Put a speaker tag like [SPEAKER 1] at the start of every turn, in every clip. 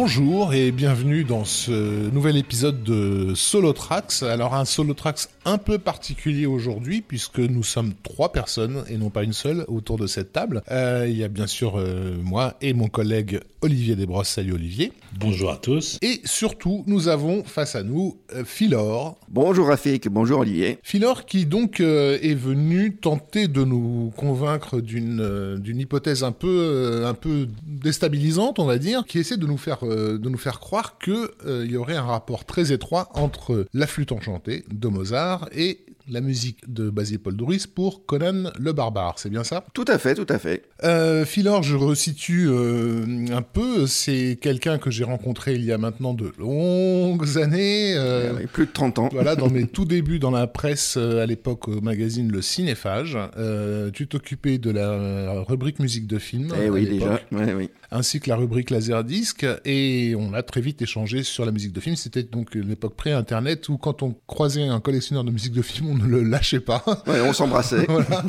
[SPEAKER 1] Bonjour et bienvenue dans ce nouvel épisode de Solo Tracks. Alors un Solo Tracks un peu particulier aujourd'hui puisque nous sommes trois personnes et non pas une seule autour de cette table. Euh, il y a bien sûr euh, moi et mon collègue Olivier Desbrosses. Salut Olivier.
[SPEAKER 2] Bonjour à tous.
[SPEAKER 1] Et surtout, nous avons face à nous euh, Philor.
[SPEAKER 3] Bonjour Rafik, bonjour Olivier.
[SPEAKER 1] Philor qui donc euh, est venu tenter de nous convaincre d'une euh, d'une hypothèse un peu euh, un peu déstabilisante, on va dire, qui essaie de nous faire euh, de nous faire croire que euh, il y aurait un rapport très étroit entre la flûte enchantée de Mozart et la musique de Basil Paul Doris pour Conan le barbare, c'est bien ça?
[SPEAKER 3] Tout à fait, tout à fait.
[SPEAKER 1] euh, Philor, je resitue euh, un peu, c'est quelqu'un que j'ai rencontré il y a maintenant de longues années. euh,
[SPEAKER 3] Euh, plus de 30 ans.
[SPEAKER 1] voilà, dans mes tout débuts dans la presse, euh, à l'époque au magazine Le Cinéphage, euh, tu t'occupais de la rubrique musique de film,
[SPEAKER 3] Eh oui, déjà. Ouais, oui.
[SPEAKER 1] Ainsi que la rubrique Laserdisc, et on a très vite échangé sur la musique de film. C'était donc l'époque pré-internet où quand on croisait un collectionneur de musique de film, on ne le lâchait pas.
[SPEAKER 3] Ouais, on s'embrassait.
[SPEAKER 1] voilà.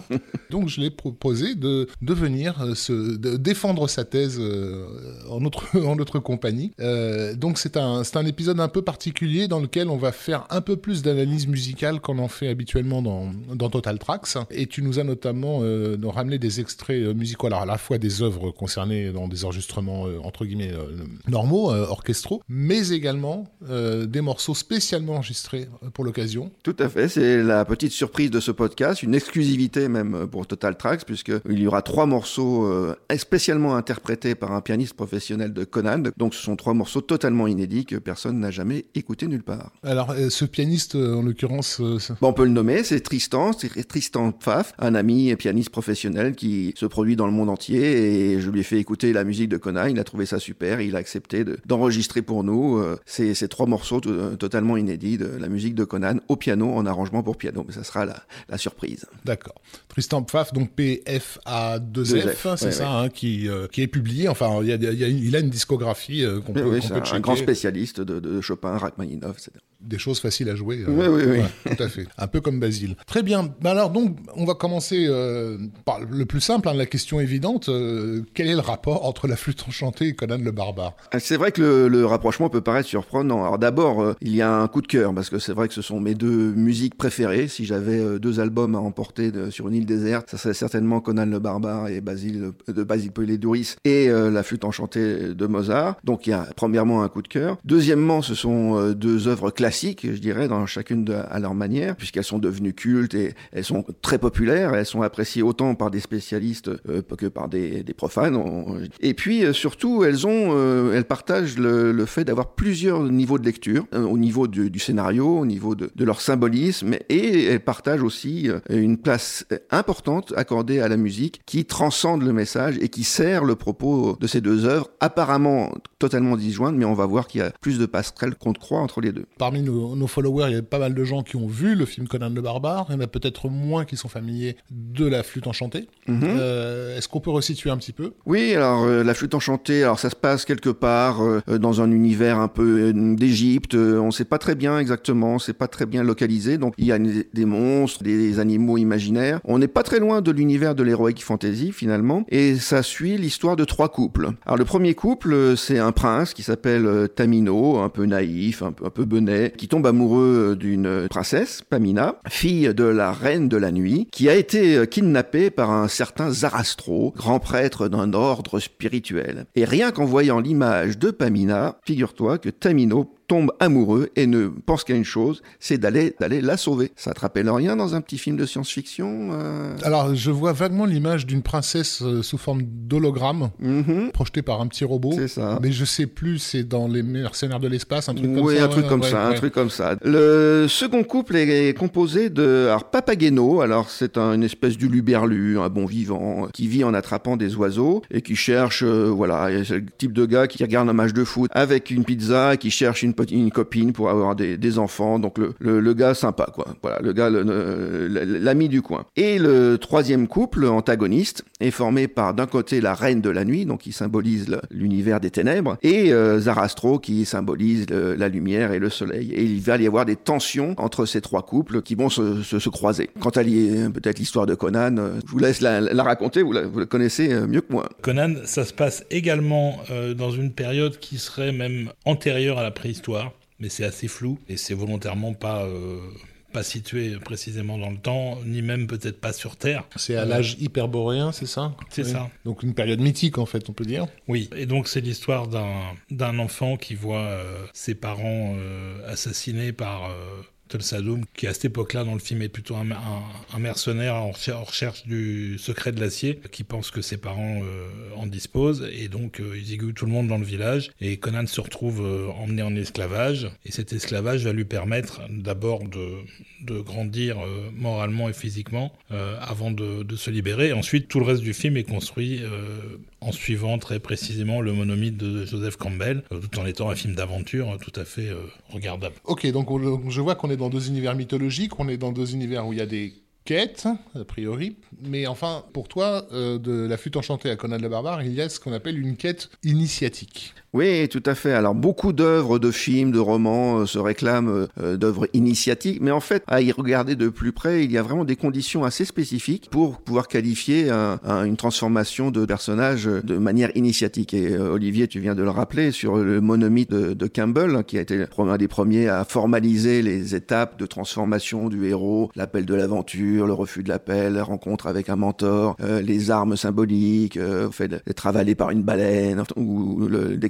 [SPEAKER 1] Donc je lui ai proposé de, de venir euh, se, de défendre sa thèse euh, en, notre, en notre compagnie. Euh, donc c'est un, un épisode un peu particulier dans lequel on va faire un peu plus d'analyse musicale qu'on en fait habituellement dans, dans Total Tracks. Et tu nous as notamment euh, ramené des extraits euh, musicaux, alors à la fois des œuvres concernées dans des enregistrements euh, entre guillemets euh, normaux, euh, orchestraux, mais également des morceaux spécialement enregistrés pour l'occasion.
[SPEAKER 3] Tout à fait, c'est la petite surprise de ce podcast, une exclusivité même pour Total Tracks, puisqu'il y aura trois morceaux spécialement interprétés par un pianiste professionnel de Conan. Donc ce sont trois morceaux totalement inédits que personne n'a jamais écouté nulle part.
[SPEAKER 1] Alors, ce pianiste, en l'occurrence,
[SPEAKER 3] Bon, on peut le nommer, c'est Tristan, c'est Tristan Pfaff, un ami et pianiste professionnel qui se produit dans le monde entier et je lui ai fait écouter la musique de Conan, il a trouvé ça super, il a accepté de- d'enregistrer pour nous euh, ces, trois morceaux to- totalement inédits de la musique de Conan au piano, en arrangement pour piano, mais ça sera la surprise.
[SPEAKER 1] d'accord. Tristan Pfaff, donc P-F-A-2-F,
[SPEAKER 3] Deux F,
[SPEAKER 1] c'est ça, hein, qui, euh, qui est publié. Enfin, il, y a, il y a- il a une discographie euh, qu'on peut,
[SPEAKER 3] oui, c'est
[SPEAKER 1] peut
[SPEAKER 3] un,
[SPEAKER 1] checker.
[SPEAKER 3] grand spécialiste de, de Chopin, Rachmaninoff, etc.
[SPEAKER 1] Des choses faciles à jouer. euh,
[SPEAKER 3] Oui, oui, oui.
[SPEAKER 1] ouais, tout à fait. Un peu comme Basile. Très bien. Ben alors, donc, on va commencer euh, par le plus simple, hein, la question évidente. quel est le rapport entre la flûte enchantée et Conan le barbare?
[SPEAKER 3] Ah, C'est vrai que le, le rapprochement peut paraître surprenant. Alors d'abord, il y a un coup de cœur parce que c'est vrai que ce sont mes deux musiques préférées. Si j'avais deux albums à emporter de- sur une île déserte, ça serait certainement Conan le Barbare et Basile de Basile Poledouris et euh, la flûte enchantée de Mozart. Donc il y a premièrement un coup de cœur. Deuxièmement, ce sont euh, deux œuvres classiques, je dirais, dans chacune de- à leur manière, puisqu'elles sont devenues cultes et elles sont très populaires. Elles sont appréciées autant par des spécialistes euh, que par des, des profanes. On- Et puis euh, surtout, elles ont, euh, elles partagent le, le fait d'avoir plusieurs niveaux de lecture, euh, au niveau du, du scénario, au niveau de, de leur symbolisme, et elles partagent aussi une place importante accordée à la musique qui transcende le message et qui sert le propos de ces deux œuvres, apparemment totalement disjointes, mais on va voir qu'il y a plus de passerelles qu'on ne croit entre les deux.
[SPEAKER 1] Parmi nos, nos followers, il y a pas mal de gens qui ont vu le film Conan le barbare. Il y en a peut-être moins qui sont familiers de la flûte enchantée.
[SPEAKER 3] Mhm.
[SPEAKER 1] Euh, Est-ce qu'on peut resituer un petit peu?
[SPEAKER 3] Oui, alors euh, la flûte enchantée, alors ça se passe quelque part euh, dans un univers un peu d'Égypte. On ne sait pas très bien exactement, c'est pas très bien localisé. Donc il y a des monstres, des animaux imaginaires. On n'est pas très loin de l'univers de l'heroic fantasy finalement, et ça suit l'histoire de trois couples. Alors le premier couple, euh, c'est un prince qui s'appelle euh, Tamino, un peu naïf, un peu, un qui tombe amoureux d'une princesse, Pamina, fille de la reine de la nuit, qui a été euh, kidnappée par un certain Zarastro, grand prêtre d'un ordre spirituel. Et rien qu'en voyant l'image de Pamina, figure-toi que Tamino tombe amoureux et ne pense qu'à une chose, c'est d'aller d'aller la sauver. Ça te rappelle rien dans un petit film de science-fiction euh
[SPEAKER 1] Alors, je vois vaguement l'image d'une princesse euh, sous forme d'hologramme,
[SPEAKER 3] Mhm,
[SPEAKER 1] projetée par un petit robot.
[SPEAKER 3] C'est ça.
[SPEAKER 1] Mais je sais plus, c'est dans les mercenaires de l'espace, un truc comme
[SPEAKER 3] oui,
[SPEAKER 1] ça.
[SPEAKER 3] un truc
[SPEAKER 1] ouais,
[SPEAKER 3] comme
[SPEAKER 1] ouais,
[SPEAKER 3] ça, un truc comme ça. Le second couple est composé de alors, Papageno. Alors c'est un, une espèce d'uluberlu, un bon vivant, qui vit en attrapant des oiseaux et qui cherche, euh, voilà, c'est le type de gars qui regarde un match de foot avec une pizza et qui cherche une une copine pour avoir des, enfants. Donc le, le, gars sympa, quoi. Voilà, le gars, l'ami du coin. Et le troisième couple antagoniste est formé par d'un côté la reine de la nuit, donc qui symbolise l'univers des ténèbres, et euh, Zarastro qui symbolise la lumière et le soleil. Et il va y avoir des tensions entre ces trois couples qui vont se, se, croiser. Quant à peut-être l'histoire de Conan, euh, je vous laisse la, raconter, vous la, connaissez euh, mieux que moi.
[SPEAKER 2] Conan, ça se passe également dans une période qui serait même antérieure à la préhistoire mais c'est assez flou et c'est volontairement pas pas situé précisément dans le temps, ni même peut-être pas sur Terre.
[SPEAKER 1] C'est à l'âge hyperboréen, c'est ça?
[SPEAKER 2] C'est ça.
[SPEAKER 1] Donc une période mythique en fait, on peut dire.
[SPEAKER 2] Oui, et donc c'est l'histoire d'un enfant qui voit euh, ses parents euh, assassinés par... Euh, Sadoum, qui à cette époque-là dans le film est plutôt un, mercenaire en recherche du secret de l'acier, qui pense que ses parents euh, en disposent, et donc euh, ils aiguillent tout le monde dans le village, et Conan se retrouve euh, emmené en esclavage, et cet esclavage va lui permettre d'abord de, grandir moralement et physiquement avant de, se libérer, ensuite tout le reste du film est construit en suivant très précisément le monomythe de Joseph Campbell, tout en étant un film d'aventure tout à fait regardable.
[SPEAKER 1] Ok, donc je vois qu'on est dans deux univers mythologiques, on est dans deux univers où il y a des quêtes, a priori. Mais enfin, pour toi, euh, de la flûte enchantée à Conan le Barbare, il y a ce qu'on appelle une quête initiatique.
[SPEAKER 3] Oui, tout à fait. Alors beaucoup d'œuvres, de films, de romans euh, se réclament euh, d'œuvres initiatiques, mais en fait, à y regarder de plus près, il y a vraiment des conditions assez spécifiques pour pouvoir qualifier une transformation de personnage de manière initiatique. Et Olivier, tu viens de le rappeler sur le monomythe de, Campbell, hein, qui a été un des premiers à formaliser les étapes de transformation du héros, l'appel de l'aventure, le refus de l'appel, la rencontre avec un mentor, les armes symboliques, le fait d'être avalé par une baleine, ou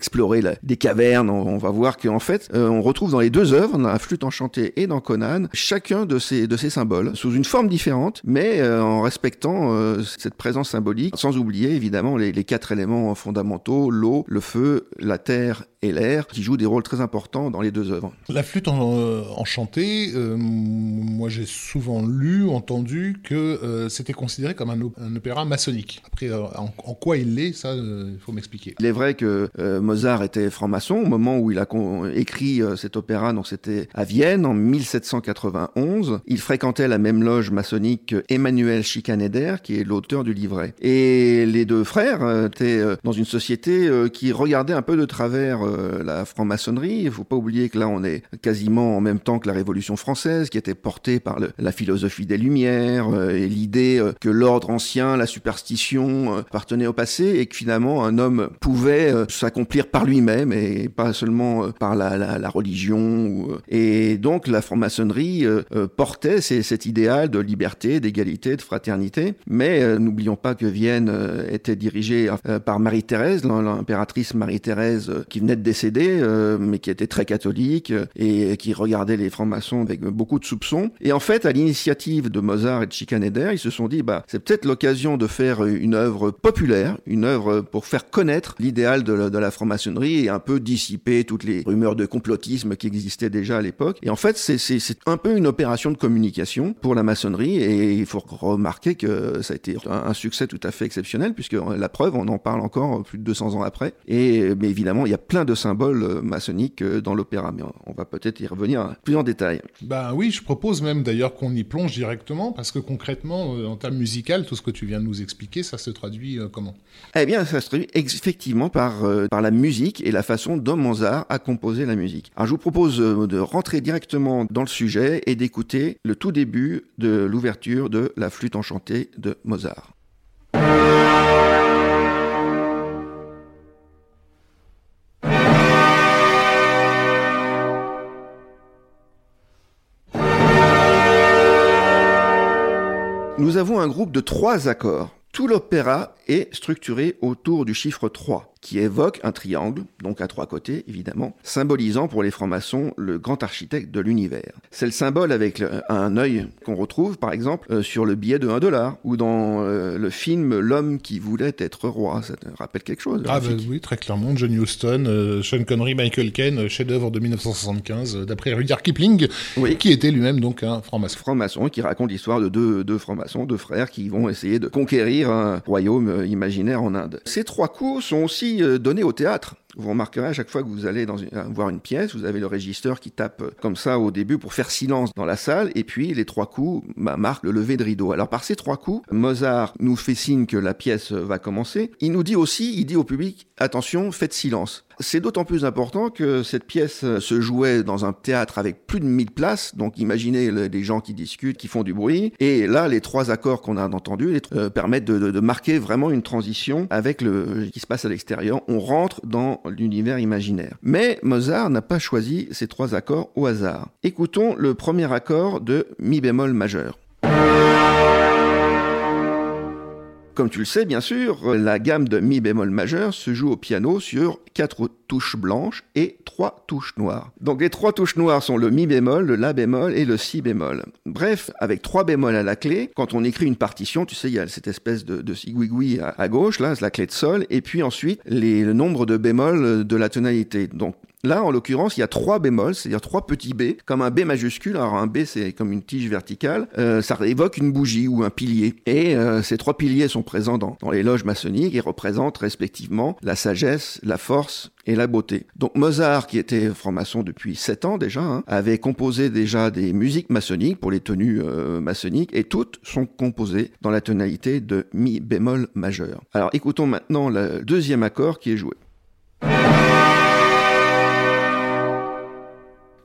[SPEAKER 3] d'explorer des cavernes. On, va voir qu'en fait, euh, on retrouve dans les deux œuvres, dans la flûte enchantée et dans Conan, chacun de ces, de ces symboles, sous une forme différente, mais euh, en respectant euh, cette présence symbolique, sans oublier évidemment les, les quatre éléments fondamentaux, l'eau, le feu, la terre et l'air, qui jouent des rôles très importants dans les deux œuvres.
[SPEAKER 1] La flûte enchantée, moi j'ai souvent lu, entendu que c'était considéré comme un, opéra maçonnique. Après, en, quoi il l'est, ça, il faut m'expliquer.
[SPEAKER 3] Il est vrai que Mozart était franc-maçon au moment où il a écrit euh, cet opéra, donc c'était à Vienne en 1791. Il fréquentait la même loge maçonnique que Emmanuel Schikaneder, qui est l'auteur du livret. Et les deux frères euh, étaient euh, dans une société qui regardait un peu de travers la franc-maçonnerie. Il faut pas oublier que là, on est quasiment en même temps que la Révolution française, qui était portée par la philosophie des Lumières et l'idée que l'ordre ancien, la superstition, appartenait au passé et que finalement un homme pouvait s'accomplir par lui-même et pas seulement euh, par la, religion. Euh, et donc la franc-maçonnerie euh, portait cet idéal de liberté, d'égalité, de fraternité. Mais n'oublions pas que Vienne était dirigée par Marie-Thérèse, l'impératrice Marie-Thérèse qui venait de décéder, mais qui était très catholique et qui regardait les francs-maçons avec beaucoup de soupçons. Et en fait, à l'initiative de Mozart et de Schikaneder, ils se sont dit, bah, c'est peut-être l'occasion de faire une œuvre populaire, une œuvre pour faire connaître l'idéal de, la franc et un peu dissiper toutes les rumeurs de complotisme qui existaient déjà à l'époque. Et en fait, c'est un peu une opération de communication pour la maçonnerie et il faut remarquer que ça a été un, succès tout à fait exceptionnel puisque la preuve, on en parle encore plus de 200 ans après. Et mais évidemment, il y a plein de symboles euh, maçonniques euh, dans l'opéra, mais on va peut-être y revenir plus en détail.
[SPEAKER 1] Ben oui, je propose même d'ailleurs qu'on y plonge directement parce que concrètement, euh, en termes musical, tout ce que tu viens de nous expliquer, ça se traduit comment?
[SPEAKER 3] Eh bien, ça se traduit effectivement par, par la musique et la façon dont Mozart a composé la musique. Alors je vous propose euh, de rentrer directement dans le sujet et d'écouter le tout début de l'ouverture de La flûte enchantée de Mozart. Nous avons un groupe de trois accords. Tout l'opéra est structuré autour du chiffre 3 qui évoque un triangle, donc à trois côtés évidemment, symbolisant pour les francs-maçons le grand architecte de l'univers. C'est le symbole avec un œil qu'on retrouve par exemple euh, sur le billet de 1 dollar ou dans euh, le film L'homme qui voulait être roi. Ça te rappelle quelque chose
[SPEAKER 1] Ah bah oui, très clairement. John Huston, euh, Sean Connery, Michael Caine, chef-d'œuvre de 1975 d'après Rudyard Kipling, qui était lui-même donc un franc-maçon.
[SPEAKER 3] Franc-maçon qui raconte l'histoire de deux, deux francs-maçons, deux frères qui vont essayer de conquérir un royaume imaginaire en Inde. Ces trois coups sont aussi euh, donné au théâtre. Vous remarquerez à chaque fois que vous allez une, voir une pièce, vous avez le régisseur qui tape euh, comme ça au début pour faire silence dans la salle, et puis les trois coups bah, marquent le lever de rideau. Alors par ces trois coups, Mozart nous fait signe que la pièce va commencer. Il nous dit aussi, il dit au public, attention, faites silence. C'est d'autant plus important que cette pièce euh, se jouait dans un théâtre avec plus de 1000 places, donc imaginez des gens qui discutent, qui font du bruit, et là les trois accords qu'on a entendus euh, permettent de, de, marquer vraiment une transition avec le qui se passe à l'extérieur. On rentre dans l'univers imaginaire. Mais Mozart n'a pas choisi ces trois accords au hasard. Écoutons le premier accord de mi bémol majeur. Comme tu le sais, bien sûr, la gamme de mi bémol majeur se joue au piano sur quatre touches blanches et trois touches noires. Donc les trois touches noires sont le mi bémol, le la bémol et le si bémol. Bref, avec trois bémols à la clé, quand on écrit une partition, tu sais, il y a cette espèce de, de à, gauche, là, c'est la clé de sol, et puis ensuite les, le nombre de bémols de la tonalité. Donc Là, en l'occurrence, il y a trois bémols, c'est-à-dire trois petits B, comme un B majuscule. Alors un B, c'est comme une tige verticale. Euh, ça évoque une bougie ou un pilier. Et euh, ces trois piliers sont présents dans, les loges maçonniques et représentent respectivement la sagesse, la force et la beauté. Donc Mozart, qui était franc-maçon depuis sept ans déjà, hein, avait composé déjà des musiques maçonniques pour les tenues euh, maçonniques, et toutes sont composées dans la tonalité de mi bémol majeur. Alors écoutons maintenant le deuxième accord qui est joué.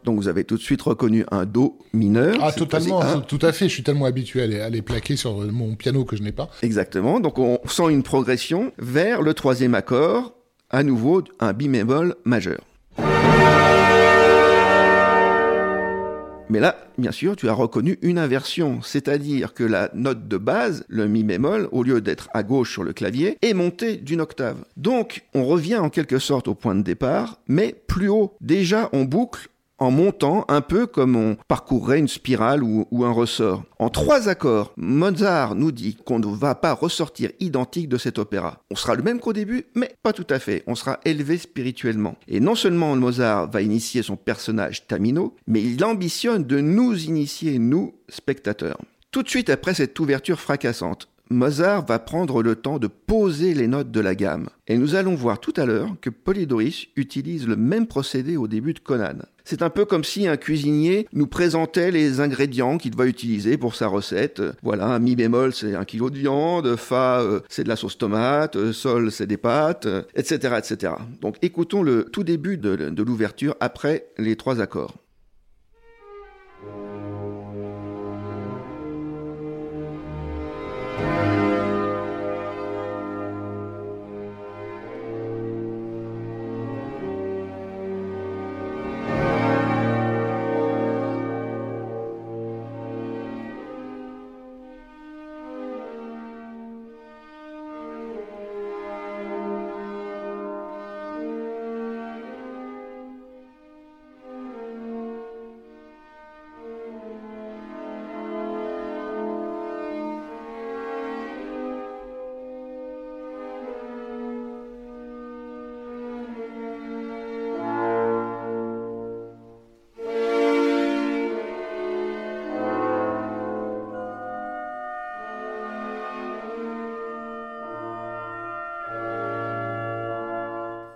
[SPEAKER 3] Donc vous avez tout de suite reconnu un Do mineur.
[SPEAKER 1] Ah totalement, tout à fait. Je suis tellement habitué à les, à les, plaquer sur mon piano que je n'ai pas.
[SPEAKER 3] Exactement. Donc on sent une progression vers le troisième accord, à nouveau un bi bémol majeur. Mais là, bien sûr, tu as reconnu une inversion, c'est-à-dire que la note de base, le mi bémol, au lieu d'être à gauche sur le clavier, est montée d'une octave. Donc, on revient en quelque sorte au point de départ, mais plus haut. Déjà, on boucle en montant un peu comme on parcourrait une spirale ou, un ressort. En trois accords, Mozart nous dit qu'on ne va pas ressortir identique de cet opéra. On sera le même qu'au début, mais pas tout à fait. On sera élevé spirituellement. Et non seulement Mozart va initier son personnage Tamino, mais il ambitionne de nous initier, nous, spectateurs. Tout de suite après cette ouverture fracassante, Mozart va prendre le temps de poser les notes de la gamme. Et nous allons voir tout à l'heure que Polydoris utilise le même procédé au début de Conan. C'est un peu comme si un cuisinier nous présentait les ingrédients qu'il va utiliser pour sa recette. Voilà, mi bémol c'est un kilo de viande, fa euh, c'est de la sauce tomate, euh, sol c'est des pâtes, etc., euh, etc. Donc écoutons le tout début de l'ouverture après les trois accords.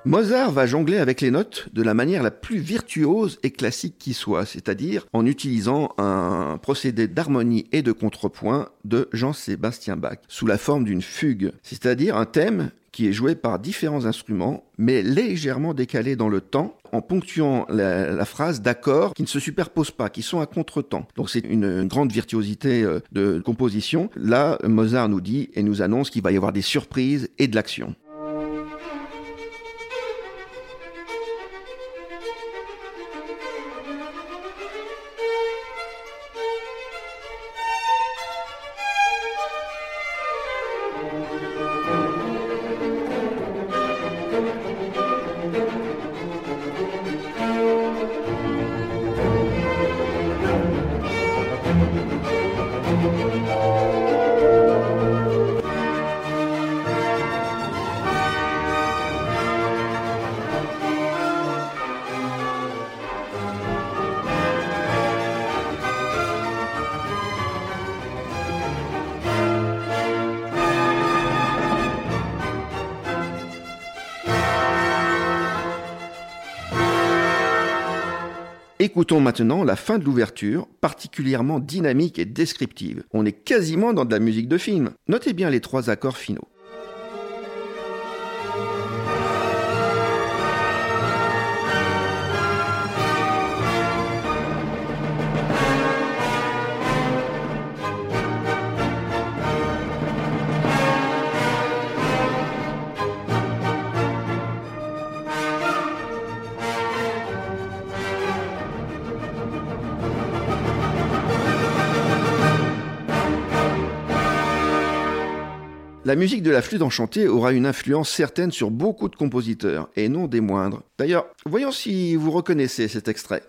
[SPEAKER 3] Mozart va jongler avec les notes de la manière la plus virtuose et classique qui soit, c'est-à-dire en utilisant un procédé d'harmonie et de contrepoint de Jean-Sébastien Bach, sous la forme d'une fugue, c'est-à-dire un thème qui est joué par différents instruments, mais légèrement décalé dans le temps, en ponctuant la, phrase d'accords qui ne se superposent pas, qui sont à contre-temps. Donc c'est une, une, grande virtuosité euh, de composition. Là, Mozart nous dit et nous annonce qu'il va y avoir des surprises et de l'action. Maintenant la fin de l'ouverture, particulièrement dynamique et descriptive. On est quasiment dans de la musique de film. Notez bien les trois accords finaux. La musique de la flûte enchantée aura une influence certaine sur beaucoup de compositeurs, et non des moindres. D'ailleurs, voyons si vous reconnaissez cet extrait.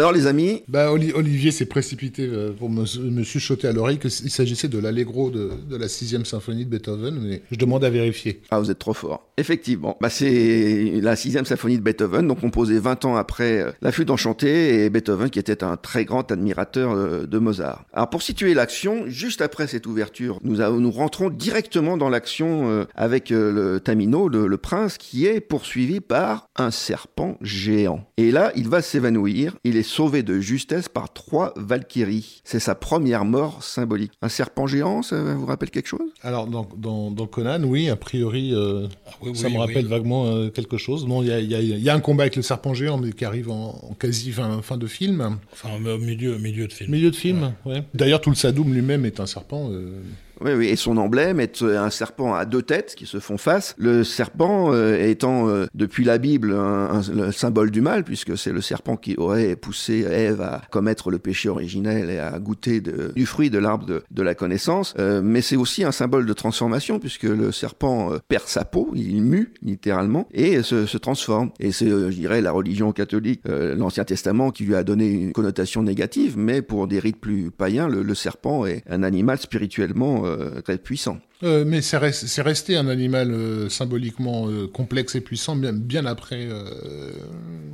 [SPEAKER 3] Alors les amis
[SPEAKER 1] bah, Olivier s'est précipité euh, pour me, me chuchoter à l'oreille qu'il s'agissait de l'allegro de, de, la sixième symphonie de Beethoven, mais je demande à vérifier.
[SPEAKER 3] Ah, vous êtes trop fort. Effectivement, bah, c'est la sixième symphonie de Beethoven, donc composée 20 ans après euh, La Flûte enchantée, et Beethoven qui était un très grand admirateur euh, de Mozart. Alors pour situer l'action, juste après cette ouverture, nous, nous rentrons directement dans l'action avec le Tamino, le, le prince, qui est poursuivi par un serpent géant. Et là, il va s'évanouir, il est sauvé de justesse par trois Valkyries. C'est sa première mort symbolique. Un serpent géant, ça vous rappelle quelque chose?
[SPEAKER 1] Alors, dans, dans, Conan, oui, a priori, euh, ah ça me rappelle vaguement euh, quelque chose. Bon, il y a, un combat avec le serpent géant, mais qui arrive en, quasi fin, de film.
[SPEAKER 2] Enfin, au milieu, milieu de film.
[SPEAKER 1] Milieu de film, ouais. D'ailleurs, tout le Sadoum lui-même est un serpent. Euh,
[SPEAKER 3] oui, oui, et son emblème est euh, un serpent à deux têtes qui se font face. Le serpent euh, étant euh, depuis la Bible un, le symbole du mal, puisque c'est le serpent qui aurait poussé Ève à commettre le péché originel et à goûter du fruit de l'arbre de, la connaissance. mais c'est aussi un symbole de transformation, puisque le serpent perd sa peau, il mue littéralement et se, se transforme. Et c'est, je dirais, la religion catholique, l'Ancien Testament, qui lui a donné une connotation négative, mais pour des rites plus païens, le, le serpent est un animal spirituellement euh, très puissant.
[SPEAKER 1] Euh, mais c'est resté un animal euh, symboliquement complexe et puissant bien, bien après,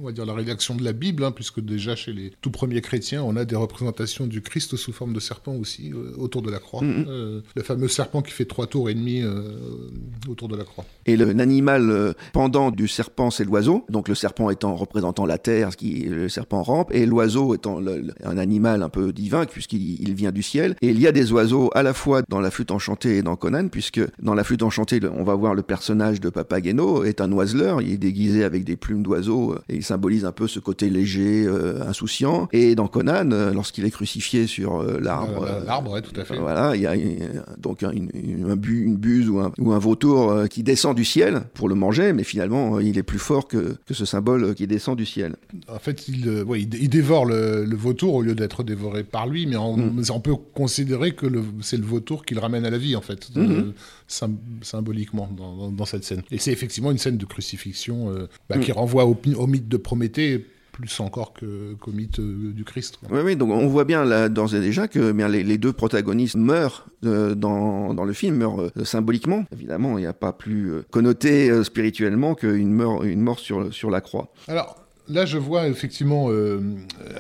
[SPEAKER 1] on va dire, la rédaction de la Bible, hein, puisque déjà chez les tout premiers chrétiens, on a des représentations du Christ sous forme de serpent aussi autour de la croix. Mm-hmm. le fameux serpent qui fait trois tours et demi autour de la croix.
[SPEAKER 3] Et l'animal pendant du serpent, c'est l'oiseau. Donc le serpent étant représentant la terre, ce qui le serpent rampe, et l'oiseau étant un animal un peu divin puisqu'il vient du ciel. Et il y a des oiseaux à la fois dans la flûte enchantée et dans Conan, puisque dans la flûte enchantée, on va voir le personnage de Papageno est un oiseleur, il est déguisé avec des plumes d'oiseau euh, et il symbolise un peu ce côté léger, euh, insouciant. Et dans Conan, euh, lorsqu'il est crucifié sur l'arbre,
[SPEAKER 1] l'arbre, tout à fait.
[SPEAKER 3] Voilà, il y a donc une, un une buse ou un, ou un vautour qui descend du ciel pour le manger, mais finalement, il est plus fort que, que ce symbole qui descend du ciel.
[SPEAKER 1] En fait, il, il, dévore le, vautour au lieu d'être dévoré par lui, mais on, mm. on peut considérer que c'est le vautour qui le ramène à la vie, en fait, mhm. euh, symboliquement, dans, cette scène. Et c'est effectivement une scène de crucifixion euh, bah, qui mhm. renvoie au, mythe de Prométhée plus encore qu'au mythe euh, du Christ.
[SPEAKER 3] Oui, oui, donc on voit bien là, d'ores et déjà que bien, les, deux protagonistes meurent dans, dans, le film, meurent symboliquement. Évidemment, il n'y a pas plus connoté spirituellement qu'une mort, une mort sur, sur la croix.
[SPEAKER 1] Alors, Là, je vois effectivement euh,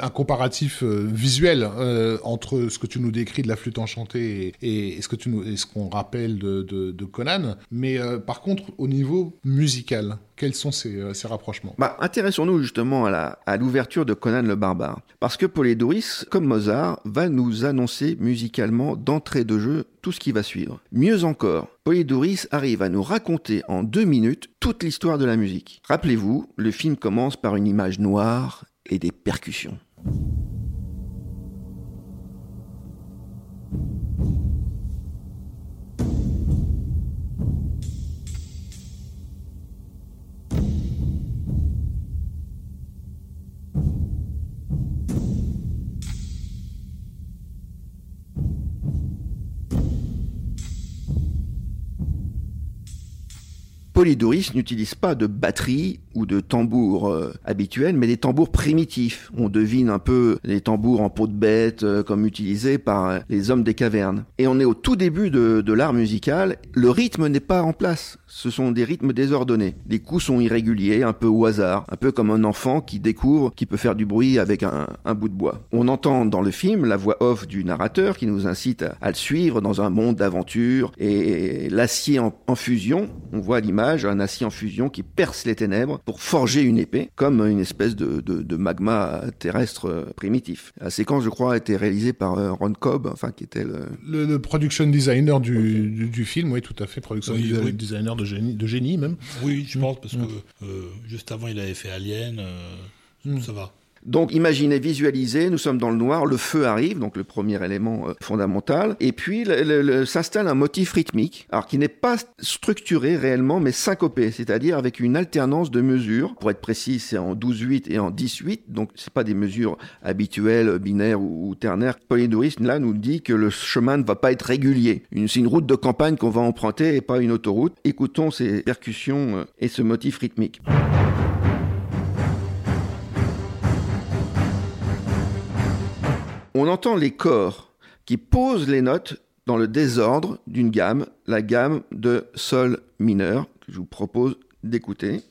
[SPEAKER 1] un comparatif euh, visuel euh, entre ce que tu nous décris de la flûte enchantée et, ce que tu qu'on rappelle de, Conan. Mais par contre, au niveau musical, quels sont ces, rapprochements?
[SPEAKER 3] Bah, Intéressons-nous justement à, l'ouverture de Conan le barbare. Parce que Polydorus, comme Mozart, va nous annoncer musicalement d'entrée de jeu tout ce qui va suivre. Mieux encore, Polydorus arrive à nous raconter en deux minutes toute l'histoire de la musique. Rappelez-vous, le film commence par une image noire et des percussions. Polydoris n'utilise pas de batterie ou de tambour euh, habituels, mais des tambours primitifs. On devine un peu les tambours en peau de bête euh, comme utilisés par les hommes des cavernes. Et on est au tout début de, de l'art musical. Le rythme n'est pas en place. Ce sont des rythmes désordonnés. Les coups sont irréguliers, un peu au hasard, un peu comme un enfant qui découvre qu'il peut faire du bruit avec un, un, bout de bois. On entend dans le film la voix off du narrateur qui nous incite à, à le suivre dans un monde d'aventure et l'acier en, en fusion. On voit l'image un acier en fusion qui perce les ténèbres pour forger une épée, comme une espèce de, de, de magma terrestre euh, primitif. La séquence, je crois, a été réalisée par euh, Ron Cobb, enfin qui était le...
[SPEAKER 1] Le, le production designer du, du, du, film, oui, tout à fait, production oui, oui. designer de génie, de génie même.
[SPEAKER 2] Oui, je pense, parce mmh. que euh, juste avant, il avait fait Alien, mmh. ça va.
[SPEAKER 3] Donc imaginez, visualisez, nous sommes dans le noir, le feu arrive, donc le premier élément euh, fondamental, et puis s'installe un motif rythmique, alors qui n'est pas structuré réellement, mais syncopé, c'est-à-dire avec une alternance de mesures. Pour être précis, c'est en 12-8 et en 10-8, donc c'est pas des mesures habituelles, binaires ou, ternaires. Polydoriste, là, nous dit que le chemin ne va pas être régulier. C'est une route de campagne qu'on va emprunter et pas une autoroute. Écoutons ces percussions euh, et ce motif rythmique. On entend les corps qui posent les notes dans le désordre d'une gamme, la gamme de sol mineur, que je vous propose d'écouter.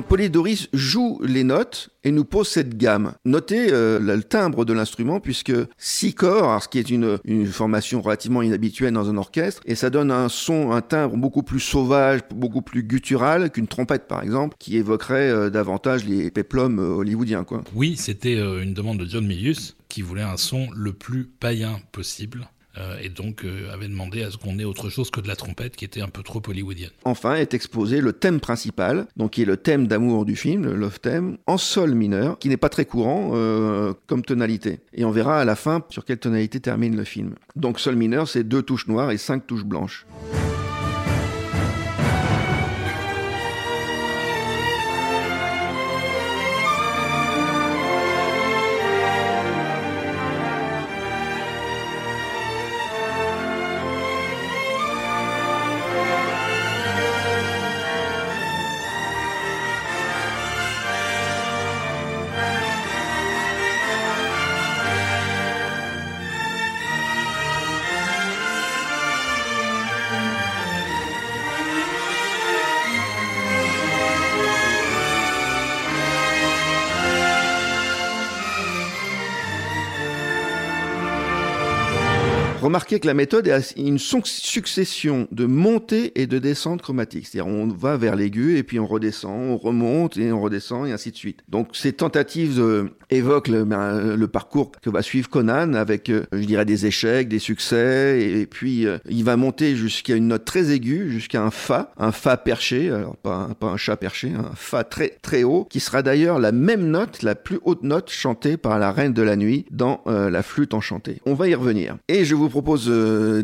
[SPEAKER 3] Donc Polydoris joue les notes et nous pose cette gamme. Notez euh, le timbre de l'instrument puisque six corps, ce qui est une, formation relativement inhabituelle dans un orchestre, et ça donne un son, un timbre beaucoup plus sauvage, beaucoup plus guttural qu'une trompette par exemple, qui évoquerait euh, davantage les péplums euh, hollywoodiens.
[SPEAKER 2] Oui, c'était une demande de John Milius qui voulait un son le plus païen possible. Euh, et donc euh, avait demandé à ce qu'on ait autre chose que de la trompette qui était un peu trop hollywoodienne.
[SPEAKER 3] Enfin est exposé le thème principal, donc qui est le thème d'amour du film, le love theme, en sol mineur, qui n'est pas très courant euh, comme tonalité. Et on verra à la fin sur quelle tonalité termine le film. Donc sol mineur, c'est deux touches noires et cinq touches blanches. Remarquez que la méthode est une succession de montées et de descentes chromatiques. C'est-à-dire on va vers l'aigu et puis on redescend, on remonte et on redescend et ainsi de suite. Donc ces tentatives euh, évoquent le, ben, le, parcours que va suivre Conan avec, euh, je dirais, des échecs, des succès et, puis euh, il va monter jusqu'à une note très aiguë, jusqu'à un fa, un fa perché, alors pas un, pas un chat perché, un fa très très haut, qui sera d'ailleurs la même note, la plus haute note chantée par la Reine de la Nuit dans euh, la flûte enchantée. On va y revenir. Et je vous propose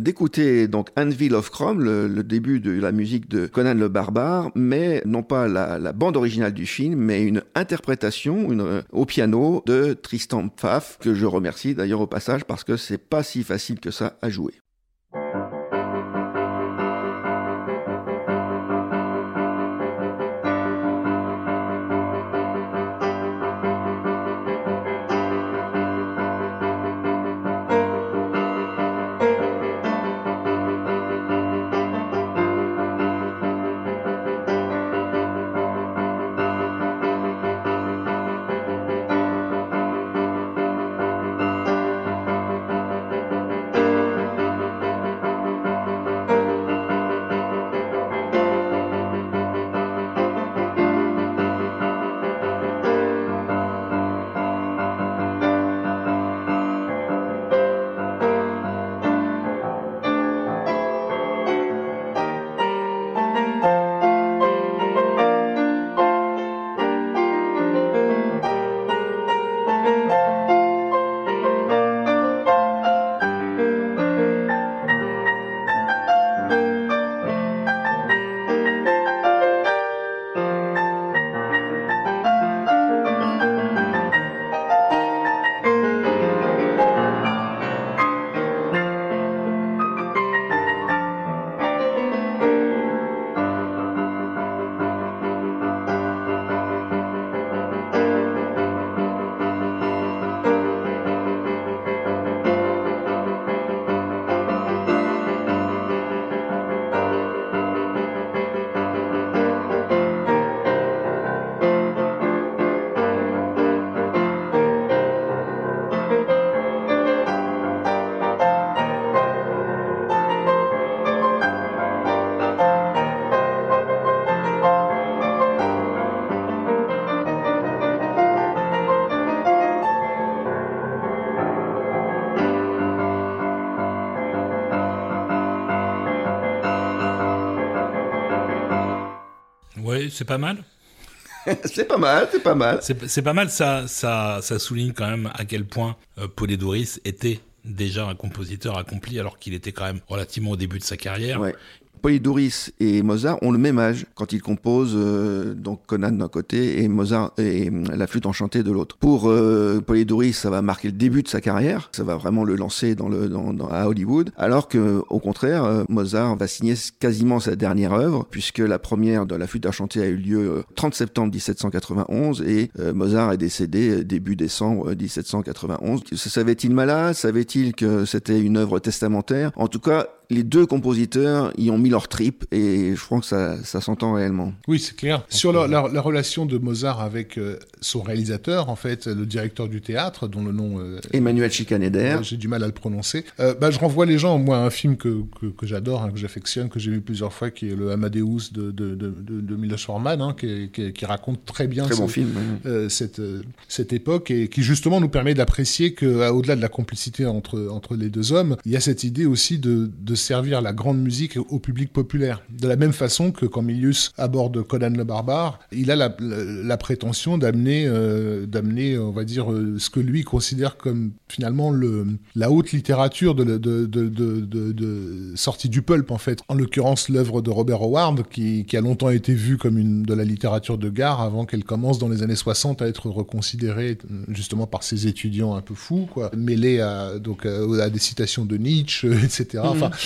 [SPEAKER 3] d'écouter donc Anvil of Chrome, le, début de la musique de Conan le Barbare, mais non pas la, bande originale du film, mais une interprétation au piano de Tristan Pfaff, que je remercie d'ailleurs au passage parce que c'est pas si facile que ça à jouer.
[SPEAKER 2] c'est pas mal.
[SPEAKER 3] c'est pas mal, c'est pas mal.
[SPEAKER 2] C'est pas mal, ça, ça, ça souligne quand même à quel point euh, était déjà un compositeur accompli alors qu'il était quand même relativement au début de sa carrière.
[SPEAKER 3] Ouais. Polydorus et Mozart ont le même âge quand ils composent euh, donc Conan d'un côté et Mozart et euh, la flûte enchantée de l'autre. Pour euh, Polydorus, ça va marquer le début de sa carrière, ça va vraiment le lancer dans le dans, dans- à Hollywood, alors que au contraire, euh, Mozart va signer quasiment sa dernière œuvre puisque la première de la flûte enchantée a eu lieu euh, 30 septembre 1791 et euh, Mozart est décédé euh, début décembre euh, 1791. Se savait-il malade Savait-il que c'était une œuvre testamentaire? En tout cas, les deux compositeurs y ont mis leur trip et je crois que ça, ça s'entend réellement.
[SPEAKER 1] Oui, c'est clair. Sur la, la- la relation de Mozart avec euh, son réalisateur, en fait, le directeur du théâtre, dont le nom euh,
[SPEAKER 3] Emmanuel Schikaneder.
[SPEAKER 1] J'ai du mal à le prononcer. Euh, bah, je renvoie les gens, moi, à un film que, que, que j'adore, hein, que j'affectionne, que j'ai vu plusieurs fois, qui est le Amadeus de, de, de, de, de Milos Forman, hein, qui, qui, qui raconte très bien
[SPEAKER 3] Très
[SPEAKER 1] ce-
[SPEAKER 3] bon film.
[SPEAKER 1] euh, cette, euh, cette époque et qui justement nous permet d'apprécier que, au-delà de la complicité entre, entre les deux hommes, il y a cette idée aussi de, de servir la grande musique au public populaire. De la même façon que quand Milius aborde Conan le barbare, il a la, prétention d'amener, euh, d'amener, on va dire, euh, ce que lui considère comme finalement le, la haute littérature de, de, de, de, sortie du pulp en fait. En l'occurrence, l'œuvre de Robert Howard, qui, qui a longtemps été vue comme une de la littérature de gare avant qu'elle commence dans les années 60 à être reconsidérée justement par ses étudiants un peu fous, quoi, mêlée à, donc, à, des citations de Nietzsche, etc. Enfin, ça,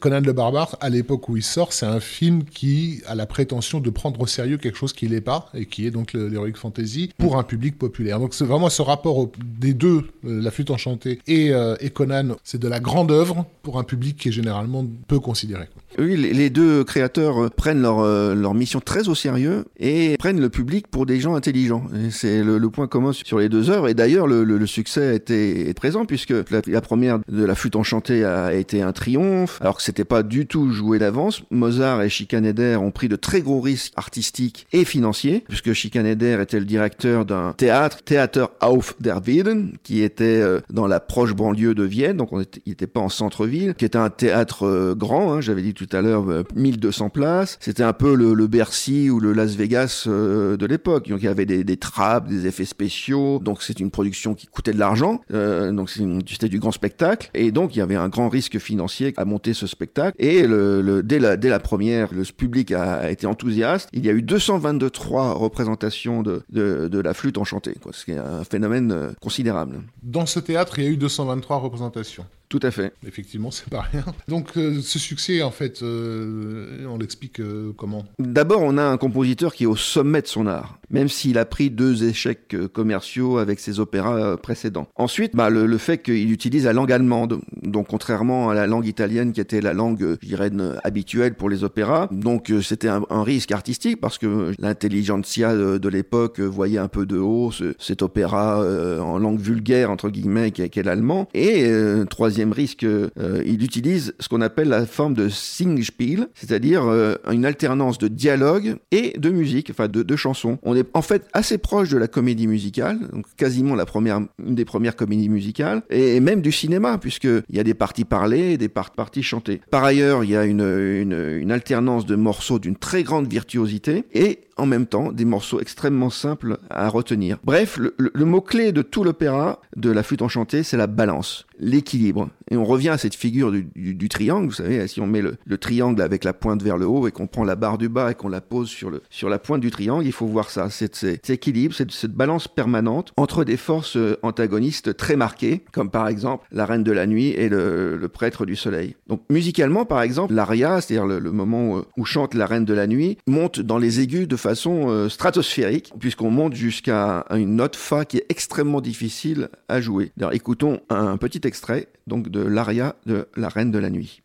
[SPEAKER 1] Conan le barbare, à l'époque où il sort, c'est un film qui a la prétention de prendre au sérieux quelque chose qui l'est pas et qui est donc l'heroic fantasy pour un public populaire. Donc vraiment ce rapport des deux, euh, la flûte enchantée et, euh, et Conan, c'est de la grande œuvre pour un public qui est généralement peu considéré.
[SPEAKER 3] Oui, les- deux créateurs euh, prennent leur, leur mission très au sérieux et prennent le public pour des gens intelligents. C'est le, point commun sur les deux œuvres. Et d'ailleurs, le, succès été est présent puisque la, la première de la flûte enchantée a été un triomphe, alors que c'était pas du tout joué d'avance. Mozart et Schikaneder ont pris de très gros risques artistiques et financiers, puisque Schikaneder était le directeur d'un théâtre, Theater auf der Wieden, qui était euh, dans la proche banlieue de Vienne, donc on était, il n'était pas en centre-ville, qui était un théâtre euh, grand, hein, j'avais dit tout à l'heure, euh, 1200 places. C'était un peu le, Bercy ou le Las Vegas euh, de l'époque. Donc il y avait des, des trappes, des effets spéciaux, donc c'est une production qui coûtait de l'argent, euh, donc c'était du grand spectacle, et donc il y avait un grand risque financier monter ce spectacle. Et le, dès, la, dès la première, le public a, a été enthousiaste. Il y a eu 223 représentations de, de, de la flûte enchantée, quoi, ce qui est un phénomène euh, considérable.
[SPEAKER 1] Dans ce théâtre, il y a eu 223 représentations.
[SPEAKER 3] Tout à fait.
[SPEAKER 1] Effectivement, c'est pas rien. Donc euh, ce succès, en fait, euh, on l'explique euh, comment?
[SPEAKER 3] D'abord, on a un compositeur qui est au sommet de son art, même s'il a pris deux échecs commerciaux avec ses opéras précédents. Ensuite, bah, le, le fait qu'il utilise la langue allemande, donc contrairement à la langue italienne qui était la langue, je dirais, habituelle pour les opéras, donc c'était un, un risque artistique parce que l'intelligentsia de, de l'époque voyait un peu de haut ce- cet opéra en langue vulgaire, entre guillemets, qui est, l'allemand. Et euh, risque, euh, il utilise ce qu'on appelle la forme de Singspiel, c'est-à-dire euh, une alternance de dialogue et de musique, enfin de, chansons. On est en fait assez proche de la comédie musicale, donc quasiment la première, une des premières comédies musicales, et même du cinéma, puisqu'il y a des parties parlées et des par- parties chantées. Par ailleurs, il y a une, une, une alternance de morceaux d'une très grande virtuosité et en même temps des morceaux extrêmement simples à retenir. Bref, le, mot-clé de tout l'opéra de la flûte enchantée, c'est la balance, l'équilibre. Et on revient à cette figure du, triangle, vous savez, si on met le, le triangle avec la pointe vers le haut et qu'on prend la barre du bas et qu'on la pose sur, le, sur la pointe du triangle, il faut voir ça, c'est cet équilibre, cette, cette balance permanente entre des forces euh, antagonistes très marquées, comme par exemple la reine de la nuit et le, prêtre du soleil. Donc musicalement, par exemple, l'aria, c'est-à-dire le, moment euh, où chante la reine de la nuit, monte dans les aigus de façon euh, stratosphérique, puisqu'on monte jusqu'à une note fa qui est extrêmement difficile à jouer. Écoutons un petit extrait donc de l'aria de la reine de la nuit.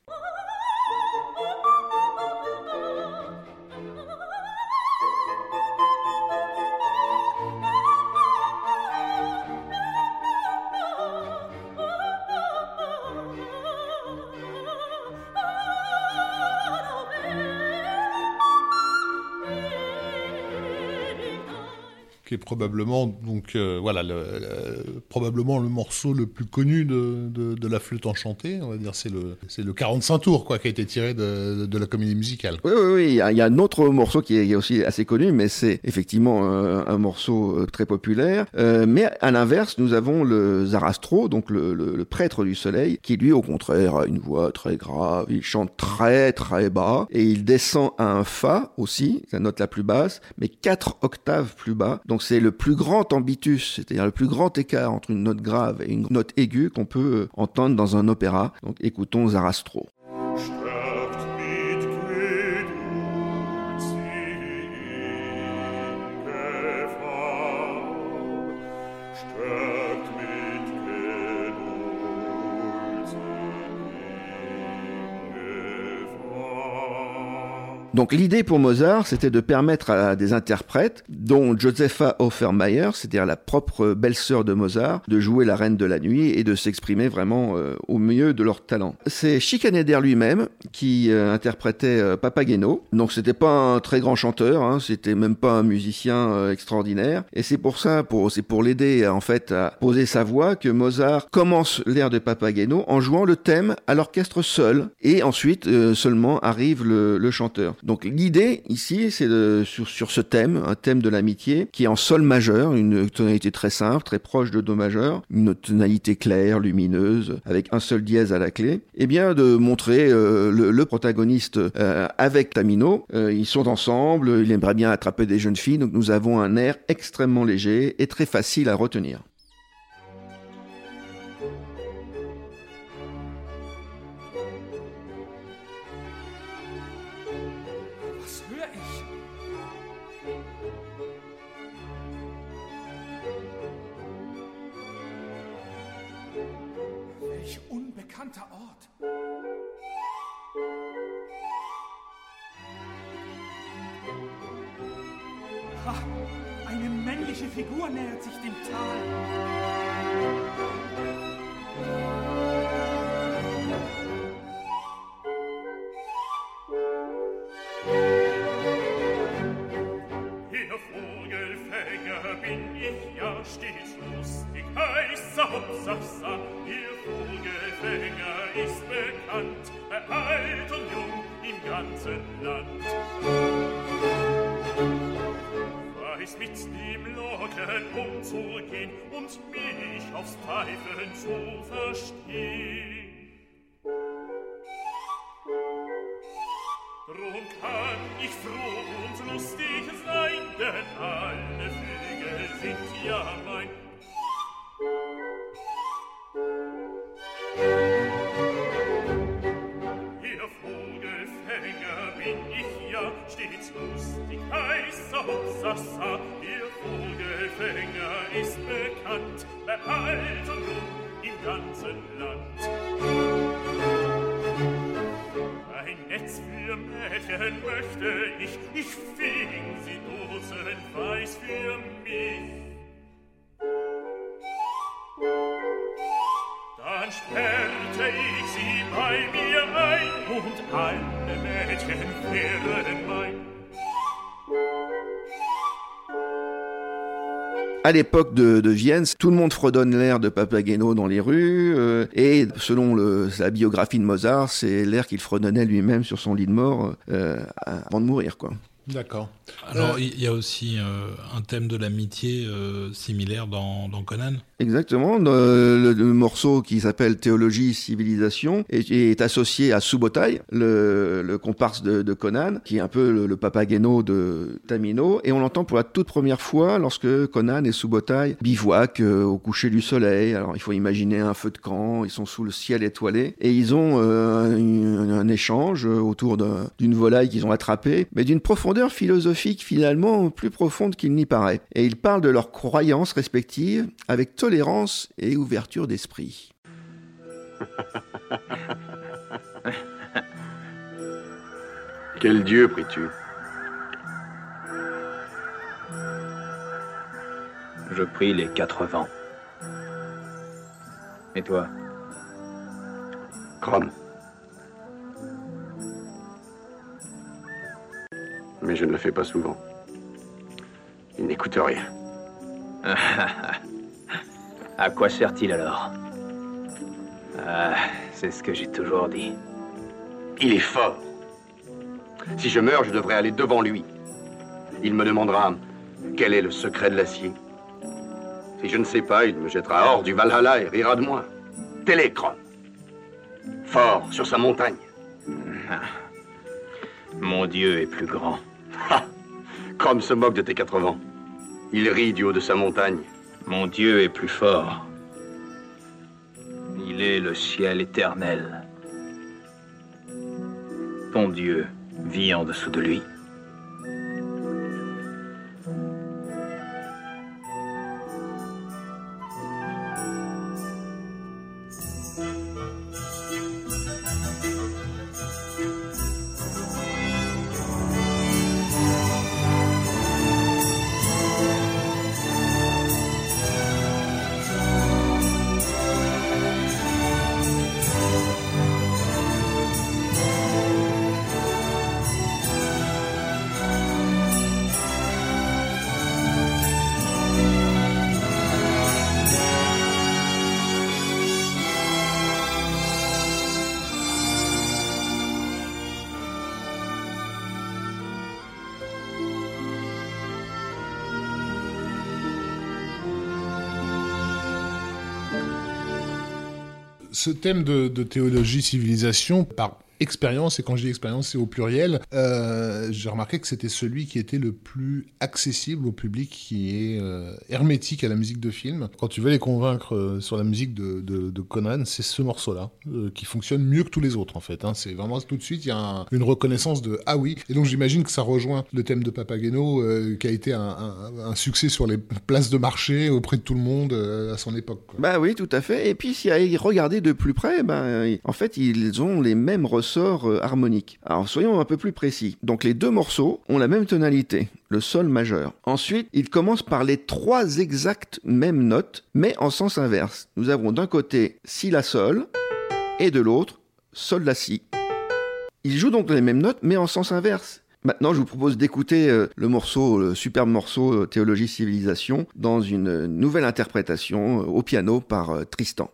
[SPEAKER 1] Probablement donc voilà le, probablement le morceau le plus connu de, de, la flûte enchantée. On va dire c'est le c'est le 45 tours quoi qui a été tiré de, de la comédie musicale.
[SPEAKER 3] Oui oui oui. Il y, a, un autre morceau qui est aussi assez connu, mais c'est effectivement un morceau très populaire. mais à l'inverse, nous avons le Zarastro, donc le, le, prêtre du soleil, qui lui au contraire a une voix très grave. Il chante très très bas et il descend à un fa aussi, la note la plus basse, mais quatre octaves plus bas. Donc c'est le plus grand ambitus, c'est-à-dire le plus grand écart entre une note grave et une note aiguë qu'on peut entendre dans un opéra. Donc écoutons Zarastro. Donc l'idée pour Mozart, c'était de permettre à des interprètes, dont Josefa Hoffermeyer, c'est-à-dire la propre belle-sœur de Mozart, de jouer la reine de la nuit et de s'exprimer vraiment euh, au mieux de leur talent. C'est Schikaneder lui-même qui euh, interprétait euh, Papageno. Donc c'était pas un très grand chanteur, hein, c'était même pas un musicien extraordinaire. Et c'est pour ça, pour, c'est pour l'aider en fait à poser sa voix que Mozart commence l'air de Papageno en jouant le thème à l'orchestre seul et ensuite seulement arrive le chanteur. Donc l'idée ici, c'est sur, ce thème, un thème de l'amitié, qui est en sol majeur, une tonalité très simple, très proche de do majeur, une tonalité claire, lumineuse, avec un seul dièse à la clé, et eh bien de montrer euh, le, protagoniste euh, avec Tamino. Euh, ils sont ensemble, il aimerait bien attraper des jeunes filles, donc nous avons un air extrêmement léger et très facile à retenir.
[SPEAKER 4] bekannter Ort. Ha, eine männliche Figur nähert sich dem Tal. Im ganzen Land. Weiß mit dem Locken umzugehen und mich aufs Pfeifen zu verstehen. Drum kann ich froh und lustig sein, denn alle Vögel sind ja mein. Hopsasa, ihr Vogelfänger ist bekannt, bei alt und jung im ganzen Land. Ein Netz für Mädchen möchte ich, ich fing sie dosenweis für mich. Dann sperrte ich sie bei mir ein und alle Mädchen wären mein.
[SPEAKER 3] À l'époque de, Vienne, tout le monde fredonne l'air de Papageno dans les rues, euh, et selon la biographie de Mozart, c'est l'air qu'il fredonnait lui-même sur son lit de mort euh, avant de mourir, quoi.
[SPEAKER 1] D'accord.
[SPEAKER 2] Alors, euh, il y a aussi un thème de l'amitié similaire dans, dans Conan
[SPEAKER 3] Exactement. Le, morceau qui s'appelle Théologie, civilisation est, associé à Subotai, le, comparse de, Conan, qui est un peu le, papageno de Tamino. Et on l'entend pour la toute première fois lorsque Conan et Subotai bivouaquent euh, au coucher du soleil. Alors il faut imaginer un feu de camp, ils sont sous le ciel étoilé. Et ils ont euh, un, échange autour d'une volaille qu'ils ont attrapée, mais d'une profondeur philosophique finalement plus profonde qu'il n'y paraît. Et ils parlent de leurs croyances respectives avec tolérance et ouverture d'esprit.
[SPEAKER 5] Quel Dieu pries-tu?
[SPEAKER 6] Je prie les quatre vents. Et toi?
[SPEAKER 5] Chrome. Mais je ne le fais pas souvent. Il n'écoute rien.
[SPEAKER 6] À quoi sert-il alors Ah, c'est ce que j'ai toujours dit.
[SPEAKER 5] Il est fort. Si je meurs, je devrais aller devant lui. Il me demandera quel est le secret de l'acier. Si je ne sais pas, il me jettera hors du Valhalla et rira de moi. Téléchrome. Fort sur sa montagne.
[SPEAKER 6] Mon Dieu est plus grand.
[SPEAKER 5] Ha Chrome se moque de tes 80. Il rit du haut de sa montagne.
[SPEAKER 6] Mon Dieu est plus fort. Il est le ciel éternel. Ton Dieu vit en dessous de lui.
[SPEAKER 1] Ce thème de, de théologie, civilisation, par expérience, et quand je dis expérience, c'est au pluriel, euh, j'ai remarqué que c'était celui qui était le plus accessible au public, qui est euh, hermétique à la musique de film. Quand tu veux les convaincre euh, sur la musique de, Conan, c'est ce morceau-là, qui fonctionne mieux que tous les autres, en fait. Hein. C'est vraiment tout de suite, il y a un- une reconnaissance de « Ah oui !» Et donc j'imagine que ça rejoint le thème de Papageno, qui a été un, succès sur les places de marché auprès de tout le monde à son époque. quoi.
[SPEAKER 3] Bah oui, tout à fait. Et puis, si à y regarder de plus près, ben, en fait, ils ont les mêmes ressorts euh, harmoniques. Alors, soyons un peu plus précis. Donc, les deux morceaux ont la même tonalité, le sol majeur. Ensuite, ils commencent par les trois exactes mêmes notes, mais en sens inverse. Nous avons d'un côté si la sol, et de l'autre sol la si. Ils jouent donc les mêmes notes, mais en sens inverse. Maintenant, je vous propose d'écouter euh, le morceau, le superbe morceau euh, Théologie Civilisation, dans une nouvelle interprétation au piano par Tristan.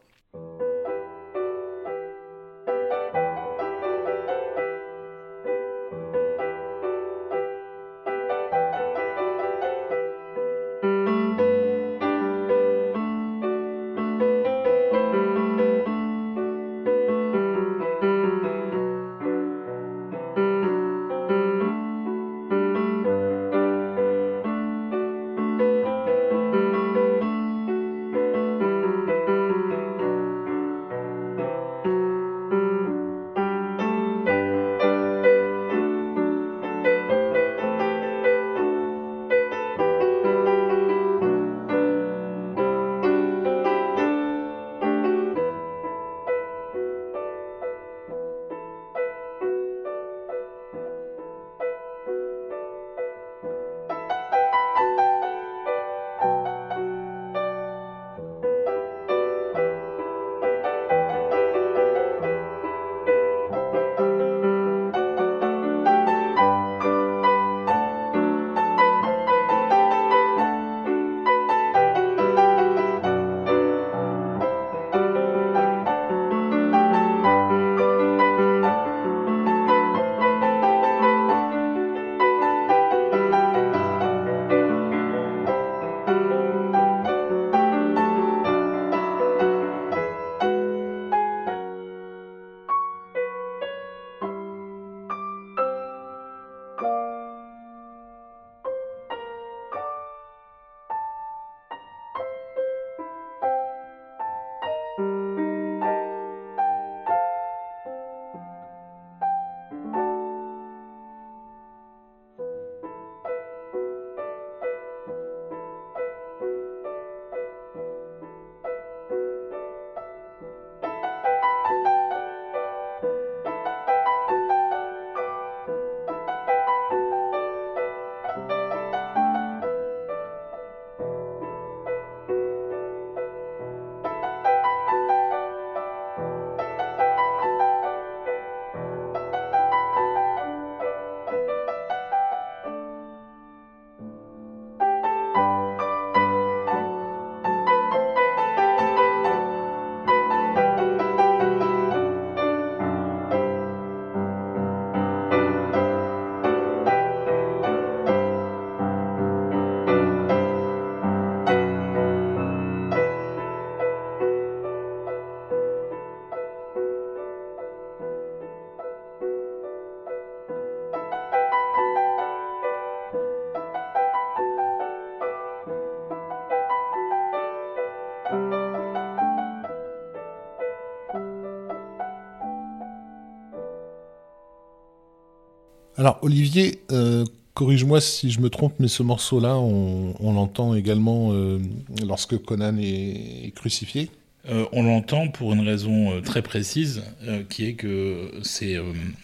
[SPEAKER 1] Alors Olivier, euh, corrige-moi si je me trompe, mais ce morceau-là, on, l'entend également euh, lorsque Conan est, crucifié.
[SPEAKER 2] Euh, on l'entend pour une raison très précise, qui est que c'est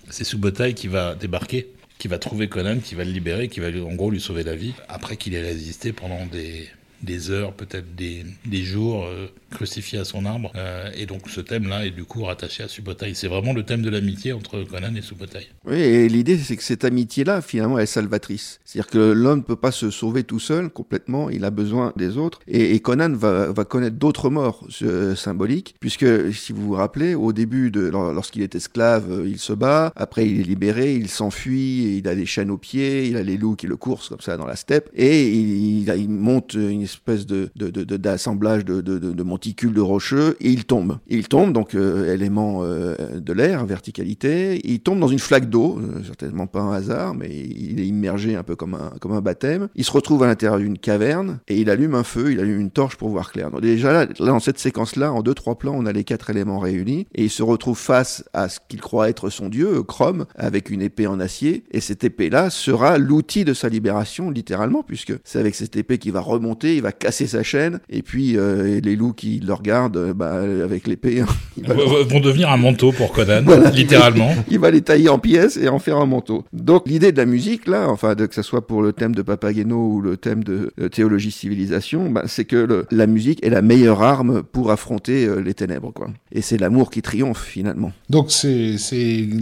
[SPEAKER 2] Subotai qui va débarquer, qui va trouver Conan, qui va le libérer, qui va en gros lui sauver la vie, après qu'il ait résisté pendant des, heures, peut-être des, jours, euh, crucifié à son arbre. Et donc ce thème-là est du coup rattaché à Subotai. C'est vraiment le thème de l'amitié entre Conan et Subotai.
[SPEAKER 3] Oui, et l'idée, c'est que cette amitié-là, finalement, elle est salvatrice. C'est-à-dire que l'homme ne peut pas se sauver tout seul, complètement, il a besoin des autres. Et, Conan va, connaître d'autres morts euh, symboliques, puisque, si vous vous rappelez, au début, de, lor- lorsqu'il est esclave, euh, il se bat, après il est libéré, il s'enfuit, il a des chaînes aux pieds, il a les loups qui le coursent comme ça dans la steppe, et il, monte une espèce d'assemblage de, de, de, monticules de rocheux, et il tombe. Il tombe, donc euh, élément de l'air, verticalité, il tombe dans une flaque d'eau, euh, certainement pas un hasard, mais il est immergé un peu comme un, comme un baptême. Il se retrouve à l'intérieur d'une caverne, et il allume un feu, il allume une torche pour voir clair. Donc déjà, là, là, dans cette séquence-là, en deux, trois plans, on a les quatre éléments réunis, et il se retrouve face à ce qu'il croit être son dieu, Chrome, avec une épée en acier, et cette épée-là sera l'outil de sa libération, littéralement, puisque c'est avec cette épée qu'il va remonter, il va casser sa chaîne, et puis euh, les loups qui le regardent, euh, bah, avec l'épée, il va
[SPEAKER 2] Vont devenir un manteau pour Conan,
[SPEAKER 3] Voilà.
[SPEAKER 2] littéralement.
[SPEAKER 3] il va les tailler en pièces et en faire un manteau. Donc l'idée de la musique là, enfin que ce soit pour le thème de Papageno ou le thème de, euh, théologie civilisation, bah, c'est que le- la musique est la meilleure arme pour affronter euh, les ténèbres quoi. Et c'est l'amour qui triomphe finalement.
[SPEAKER 1] Donc c'est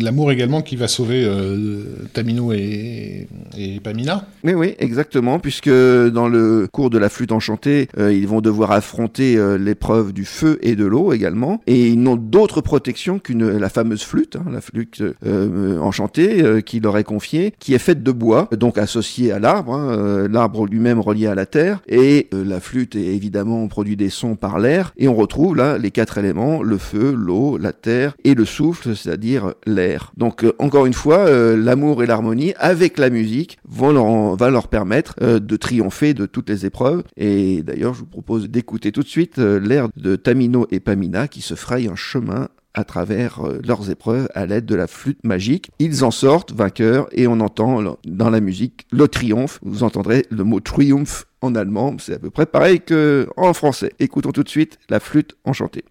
[SPEAKER 1] l'amour également qui va sauver euh, Tamino et, et Pamina.
[SPEAKER 3] Oui oui exactement puisque dans le cours de la flûte enchantée, euh, ils vont devoir affronter l'épreuve du feu et de l'eau également et ils n'ont d'autre protection qu'une la fameuse flûte, hein, la flûte euh, enchantée euh, qui leur est confiée, qui est faite de bois, donc associée à l'arbre, hein, euh, l'arbre lui-même relié à la terre, et euh, la flûte est évidemment produit des sons par l'air, et on retrouve là les quatre éléments, le feu, l'eau, la terre et le souffle, c'est-à-dire l'air. Donc euh, encore une fois, l'amour et l'harmonie avec la musique vont leur, va leur permettre de triompher de toutes les épreuves, et d'ailleurs je vous propose d'écouter tout de suite l'air de Tamino et Pamina qui se frayent un chemin à travers euh, leurs épreuves à l'aide de la flûte magique. Ils en sortent vainqueurs et on entend dans la musique le triomphe. Vous entendrez le mot triomphe en allemand, c'est à peu près pareil que en français. Écoutons tout de suite la flûte enchantée.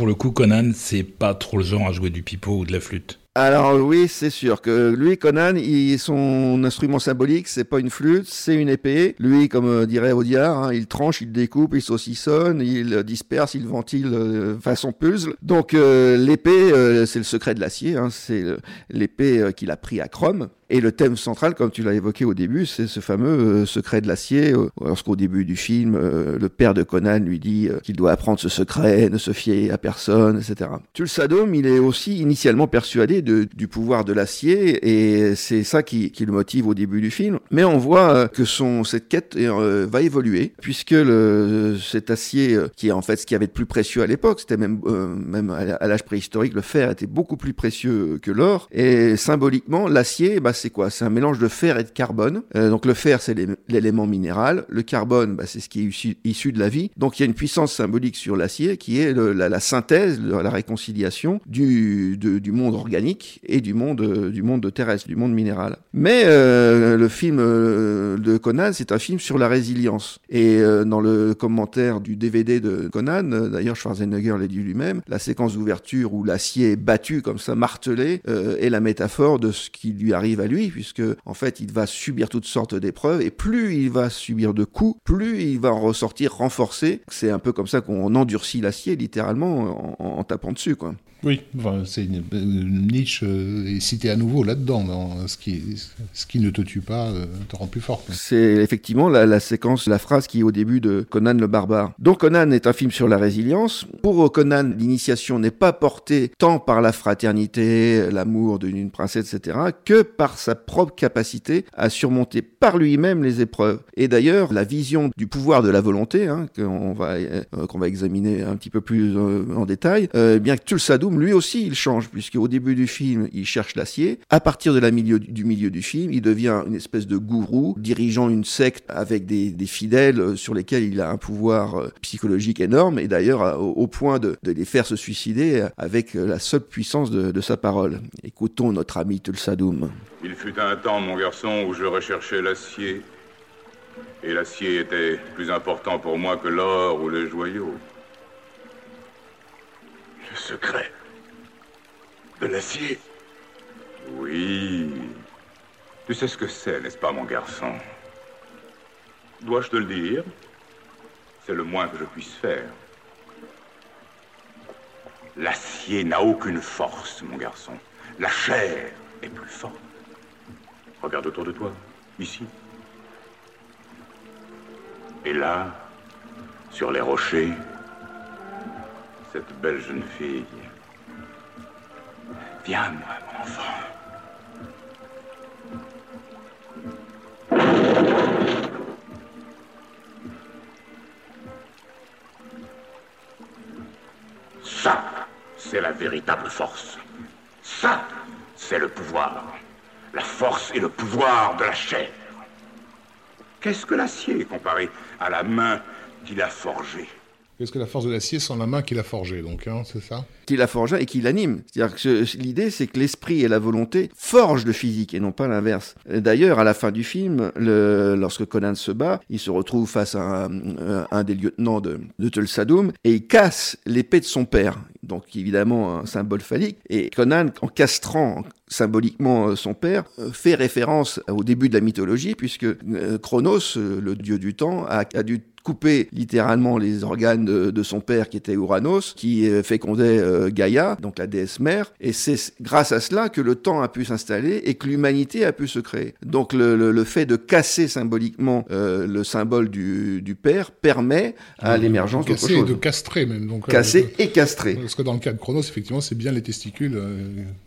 [SPEAKER 2] Pour le coup, Conan, c'est pas trop le genre à jouer du pipeau ou de la flûte.
[SPEAKER 3] Alors oui, c'est sûr que lui, Conan, il, son instrument symbolique, c'est pas une flûte, c'est une épée. Lui, comme euh, dirait Audiard, hein, il tranche, il découpe, il saucissonne, il euh, disperse, il ventile euh, façon puzzle. Donc euh, l'épée, c'est le secret de l'acier, hein, c'est l'épée qu'il a pris à Chrome. Et le thème central, comme tu l'as évoqué au début, c'est ce fameux secret de l'acier. lorsqu'au début du film, le père de Conan lui dit qu'il doit apprendre ce secret, ne se fier à personne, etc. Tulsadom, il est aussi initialement persuadé du pouvoir de l'acier, et c'est ça qui, le motive au début du film. Mais on voit euh, que son cette quête euh, va évoluer, puisque cet acier, euh, qui est en fait ce qu'il y avait de plus précieux à l'époque, c'était même, même à l'âge préhistorique, le fer était beaucoup plus précieux que l'or, et symboliquement, l'acier, bah, c'est quoi? C'est un mélange de fer et de carbone. Donc le fer, c'est l'élément minéral. Le carbone, bah, c'est ce qui est issu, de la vie. Donc il y a une puissance symbolique sur l'acier qui est la, synthèse, la réconciliation du, du monde organique et du monde, du monde terrestre, du monde minéral. Mais euh, le film euh, de Conan, c'est un film sur la résilience. Et euh, dans le commentaire du DVD de Conan, d'ailleurs Schwarzenegger l'a dit lui-même, la séquence d'ouverture où l'acier est battu comme ça, martelé, est la métaphore de ce qui lui arrive à lui, puisque en fait il va subir toutes sortes d'épreuves, et plus il va subir de coups, plus il va en ressortir renforcé. C'est un peu comme ça qu'on endurcit l'acier littéralement en, en tapant dessus, quoi.
[SPEAKER 1] Oui, c'est une, niche euh, est citée à nouveau là-dedans. Ce, qui, ce qui ne te tue pas euh, te rend plus fort.
[SPEAKER 3] C'est effectivement la, séquence, la phrase qui est au début de Conan le barbare. Donc Conan est un film sur la résilience. Pour Conan, l'initiation n'est pas portée tant par la fraternité, l'amour d'une princesse, etc., que par sa propre capacité à surmonter par lui-même les épreuves. Et d'ailleurs, la vision du pouvoir de la volonté, hein, qu'on va, euh, qu'on va examiner un petit peu plus en détail, bien que Tulsadou lui aussi, il change, puisque au début du film, il cherche l'acier. À partir de la milieu, du milieu du film, il devient une espèce de gourou, dirigeant une secte avec des, fidèles euh, sur lesquels il a un pouvoir euh, psychologique énorme, et d'ailleurs euh, au, point de, les faire se suicider avec la seule puissance de, sa parole. Écoutons notre ami Tulsadoum.
[SPEAKER 7] Il fut un temps, mon garçon, où je recherchais l'acier. Et l'acier était plus important pour moi que l'or ou les joyaux.
[SPEAKER 8] Le secret de l'acier
[SPEAKER 7] Oui. Tu sais ce que c'est, n'est-ce pas, mon garçon? Dois-je te le dire? C'est le moins que je puisse faire. L'acier n'a aucune force, mon garçon. La chair est plus forte. Regarde autour de toi, ici. Et là, sur les rochers, cette belle jeune fille Viens, mon enfant. Ça, c'est la véritable force. Ça, c'est le pouvoir. La force et le pouvoir de la chair. Qu'est-ce que l'acier comparé à la main qu'il a forgée?
[SPEAKER 1] Qu'est-ce que la force de l'acier sans la main qu'il a forgée, donc, hein, c'est ça?
[SPEAKER 3] Qu'il a forgé et qui l'anime. C'est-à-dire que l'idée, c'est que l'esprit et la volonté forgent le physique et non pas l'inverse. D'ailleurs, à la fin du film, lorsque Conan se bat, il se retrouve face à un, des lieutenants de, de Tulsadum et il casse l'épée de son père. Donc, évidemment, un symbole phallique. Et Conan, en castrant symboliquement euh, son père, euh, fait référence au début de la mythologie, puisque euh, Chronos, le dieu du temps, a, a dû couper littéralement les organes de, son père qui était Uranos, qui fécondait euh, Gaïa, donc la déesse mère, et c'est grâce à cela que le temps a pu s'installer et que l'humanité a pu se créer. Donc le, fait de casser symboliquement euh, le symbole du, père permet à l'émergence d'autre chose.
[SPEAKER 1] de castrer même. Donc,
[SPEAKER 3] casser et castrer.
[SPEAKER 1] Dans le cas de Chronos, effectivement, c'est bien les testicules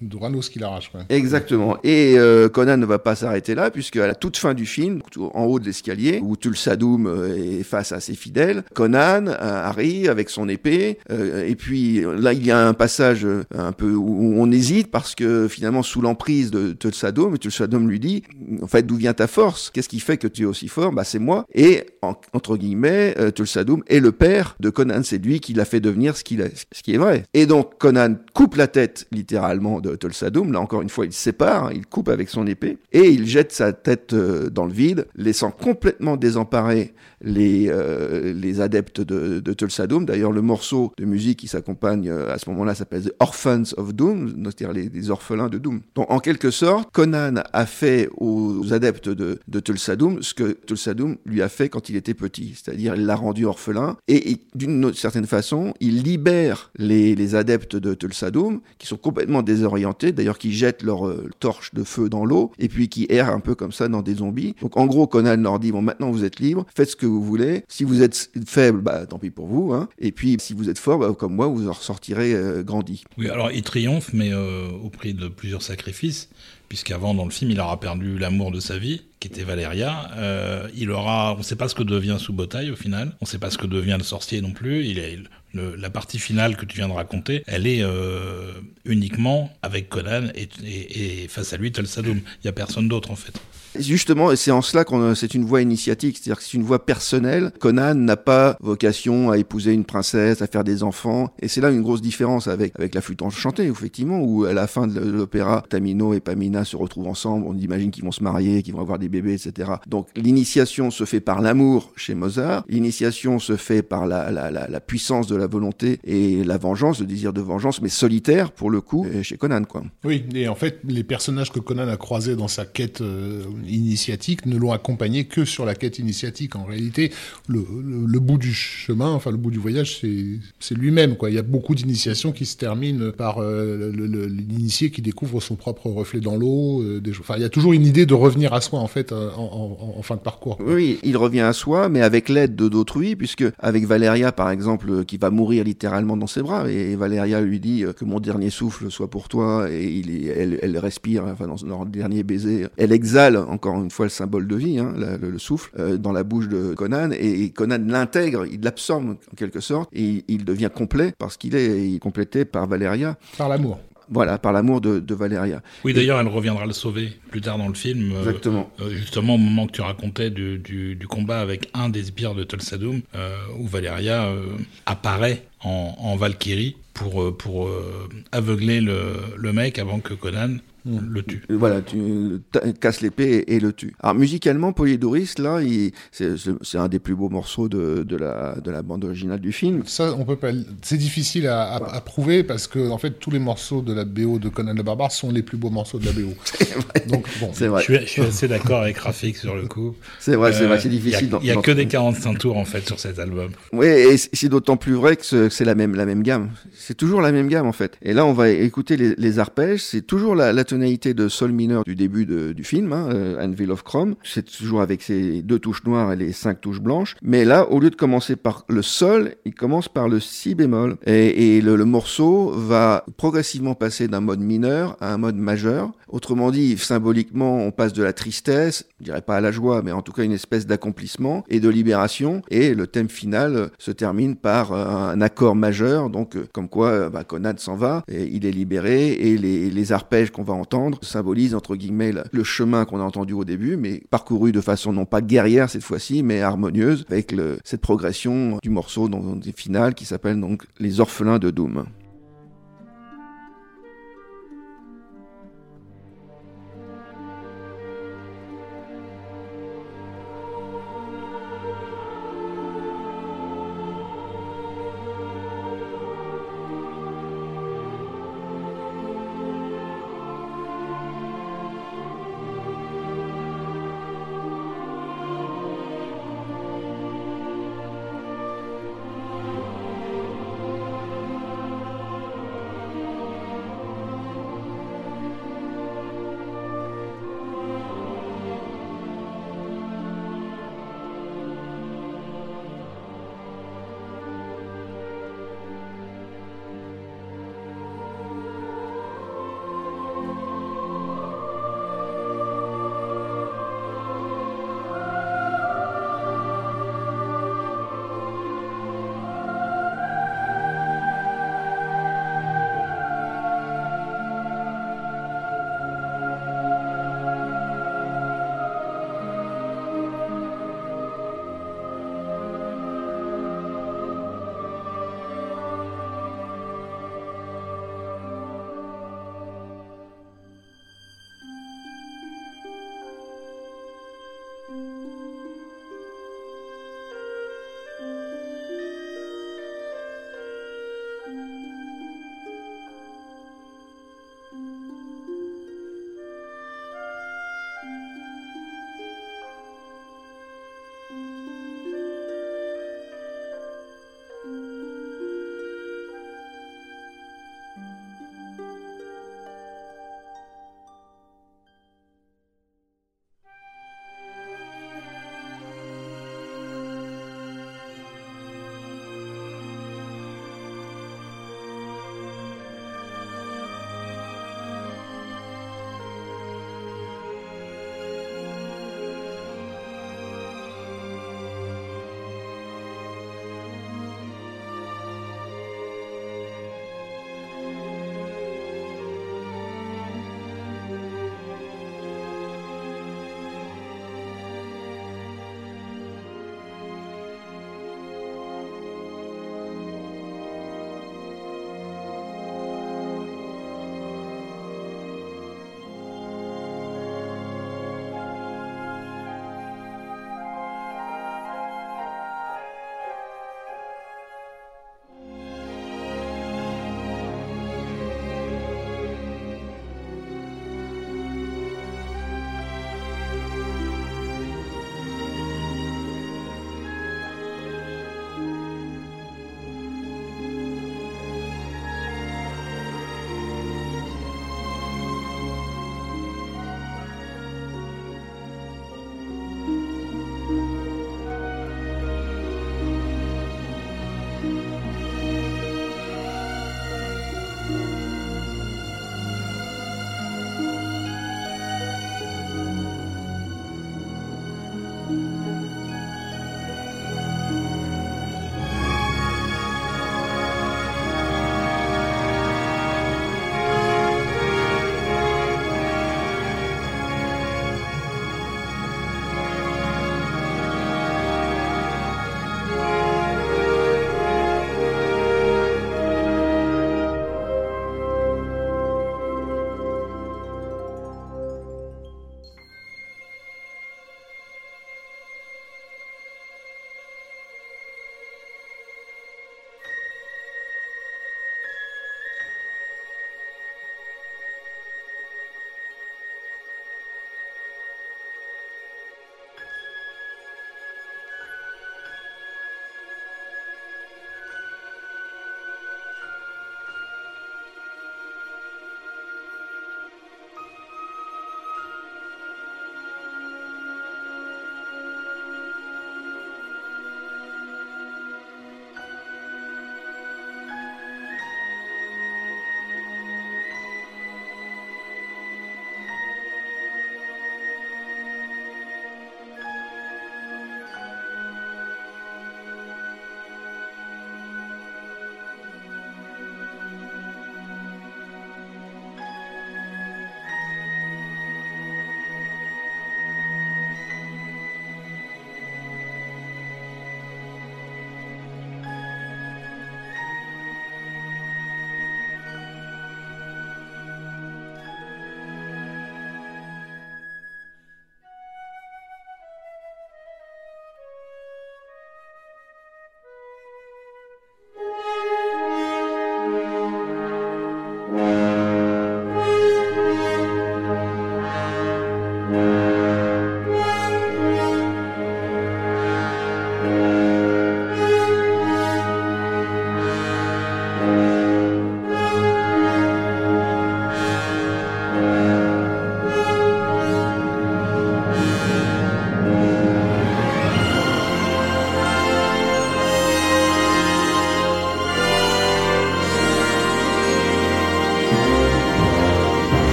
[SPEAKER 1] d'Uranos qui l'arrache.
[SPEAKER 3] Exactement. Et Conan ne va pas s'arrêter là, puisque à la toute fin du film, en haut de l'escalier, où Tulsadum est face à ses fidèles. Conan euh, arrive avec son épée, euh, et puis là il y a un passage euh, un peu où on hésite parce que finalement sous l'emprise de Tulsadom, Tulsadom lui dit en fait d'où vient ta force? Qu'est-ce qui fait que tu es aussi fort? Bah c'est moi. Et entre guillemets, Tulsadom est le père de Conan, c'est lui qui l'a fait devenir ce qui est vrai. Et donc Conan coupe la tête littéralement de Tulsadom. Là encore une fois, il sépare, il coupe avec son épée et il jette sa tête dans le vide, laissant complètement désemparé les euh, adeptes de, de Tulsa-Doom. D'ailleurs, le morceau de musique qui s'accompagne euh, à ce moment-là s'appelle The Orphans of Doom, c'est-à-dire les, orphelins de Doom. Donc, en quelque sorte, Conan a fait aux adeptes de, de Tulsa-Doom ce que Tulsa-Doom lui a fait quand il était petit, c'est-à-dire il l'a rendu orphelin et, d'une certaine façon, il libère les, les adeptes de Tulsa-Doom qui sont complètement désorientés, d'ailleurs qui jettent leur euh, torche de feu dans l'eau et puis qui errent un peu comme ça dans des zombies. Donc, en gros, Conan leur dit bon, maintenant vous êtes libres, faites ce que vous voulez. Si vous êtes faible, bah, tant pis pour vous. Hein. Et puis, si vous êtes fort, bah, comme moi, vous en ressortirez euh, grandi.
[SPEAKER 2] Oui, alors il triomphe, mais euh, au prix de plusieurs sacrifices, puisqu'avant, dans le film, il aura perdu l'amour de sa vie, qui était Valéria. Euh, il aura, on ne sait pas ce que devient Sous-Botaille au final. On ne sait pas ce que devient le sorcier non plus. Il est, la partie finale que tu viens de raconter, elle est euh, uniquement avec Conan et face à lui Tulsadum. Il n'y a personne d'autre en fait.
[SPEAKER 3] Justement, c'est en cela qu'on c'est une voie initiatique, c'est-à-dire que c'est une voie personnelle. Conan n'a pas vocation à épouser une princesse, à faire des enfants, et c'est là une grosse différence avec avec la flûte enchantée, effectivement, où à la fin de l'opéra, Tamino et Pamina se retrouvent ensemble. On imagine qu'ils vont se marier, qu'ils vont avoir des bébés, etc. Donc l'initiation se fait par l'amour chez Mozart. L'initiation se fait par la, la, la, puissance de la volonté et la vengeance, le désir de vengeance, mais solitaire pour le coup, chez Conan, quoi.
[SPEAKER 1] Oui, et en fait, les personnages que Conan a croisés dans sa quête euh, initiatique ne l'ont accompagné que sur la quête initiatique. En réalité, le, le- bout du chemin, enfin le bout du voyage, c'est lui-même. Il y a beaucoup d'initiations qui se terminent par euh, l'initié qui découvre son propre reflet dans l'eau. euh, Enfin, il y a toujours une idée de revenir à soi en fait euh, en, en- fin de parcours.
[SPEAKER 3] Oui, il revient à soi, mais avec l'aide de d'autrui, puisque avec Valéria, par exemple, euh, qui va mourir littéralement dans ses bras, et Valéria lui dit que mon dernier souffle soit pour toi, et elle, elle respire, enfin dans leur dernier baiser, elle exhale encore une fois le symbole de vie, hein, la- le, le souffle, euh, dans la bouche de Conan, et, et Conan l'intègre, il l'absorbe en quelque sorte, et il, il devient complet parce qu'il est, il est complété par Valéria,
[SPEAKER 1] Par l'amour.
[SPEAKER 3] voilà, par l'amour de, de Valéria.
[SPEAKER 2] Oui, d'ailleurs, elle reviendra le sauver plus tard dans le film. euh,
[SPEAKER 3] Exactement.
[SPEAKER 2] euh, justement, au moment que tu racontais du, du- du combat avec un des sbires de Tulsadum, euh, où Valéria euh, apparaît en, en Valkyrie pour, pour aveugler le, le mec avant que Conan le tue.
[SPEAKER 3] Euh, Voilà, tu casses l'épée et, et le tue. Alors musicalement, Polydoris, là, c'est un des plus beaux morceaux de, de, la, de la bande originale du film.
[SPEAKER 1] Ça, on peut pas. C'est difficile à, à- à prouver parce que en fait, tous les morceaux de la BO de Conan le Barbare sont les plus beaux morceaux de la BO. Donc bon,
[SPEAKER 3] C'est vrai,
[SPEAKER 2] Je suis, je suis assez d'accord avec Rafik sur le coup.
[SPEAKER 3] c'est vrai, c'est
[SPEAKER 2] Euh,
[SPEAKER 3] vrai, c'est
[SPEAKER 2] Il y a-
[SPEAKER 3] difficile.
[SPEAKER 2] il y a,
[SPEAKER 3] d'en-
[SPEAKER 2] que des 45 tours en fait sur cet album.
[SPEAKER 3] Oui, et c'est d'autant plus vrai que ce- que c'est la même, la même gamme. C'est toujours la même gamme, en fait. Et là, on va écouter les, les arpèges. C'est toujours la, la tonalité de sol mineur du début du film, hein, euh, Anvil of Chrome. C'est toujours avec ses deux touches noires et les cinq touches blanches. Mais là, au lieu de commencer par le sol, il commence par le si bémol. Et, le, morceau va progressivement passer d'un mode mineur à un mode majeur. Autrement dit, symboliquement, on passe de la tristesse, je dirais pas à la joie, mais en tout cas une espèce d'accomplissement et de libération. Et le thème final se termine par euh, un accord majeur, donc euh, comme quoi bah, s'en va, et il est libéré, et les, les arpèges qu'on va symbolisent entre guillemets le, chemin qu'on a entendu au début, mais parcouru de façon non pas guerrière cette fois-ci, mais harmonieuse, avec cette progression du morceau dans, des finales qui s'appelle donc Les Orphelins de Doom.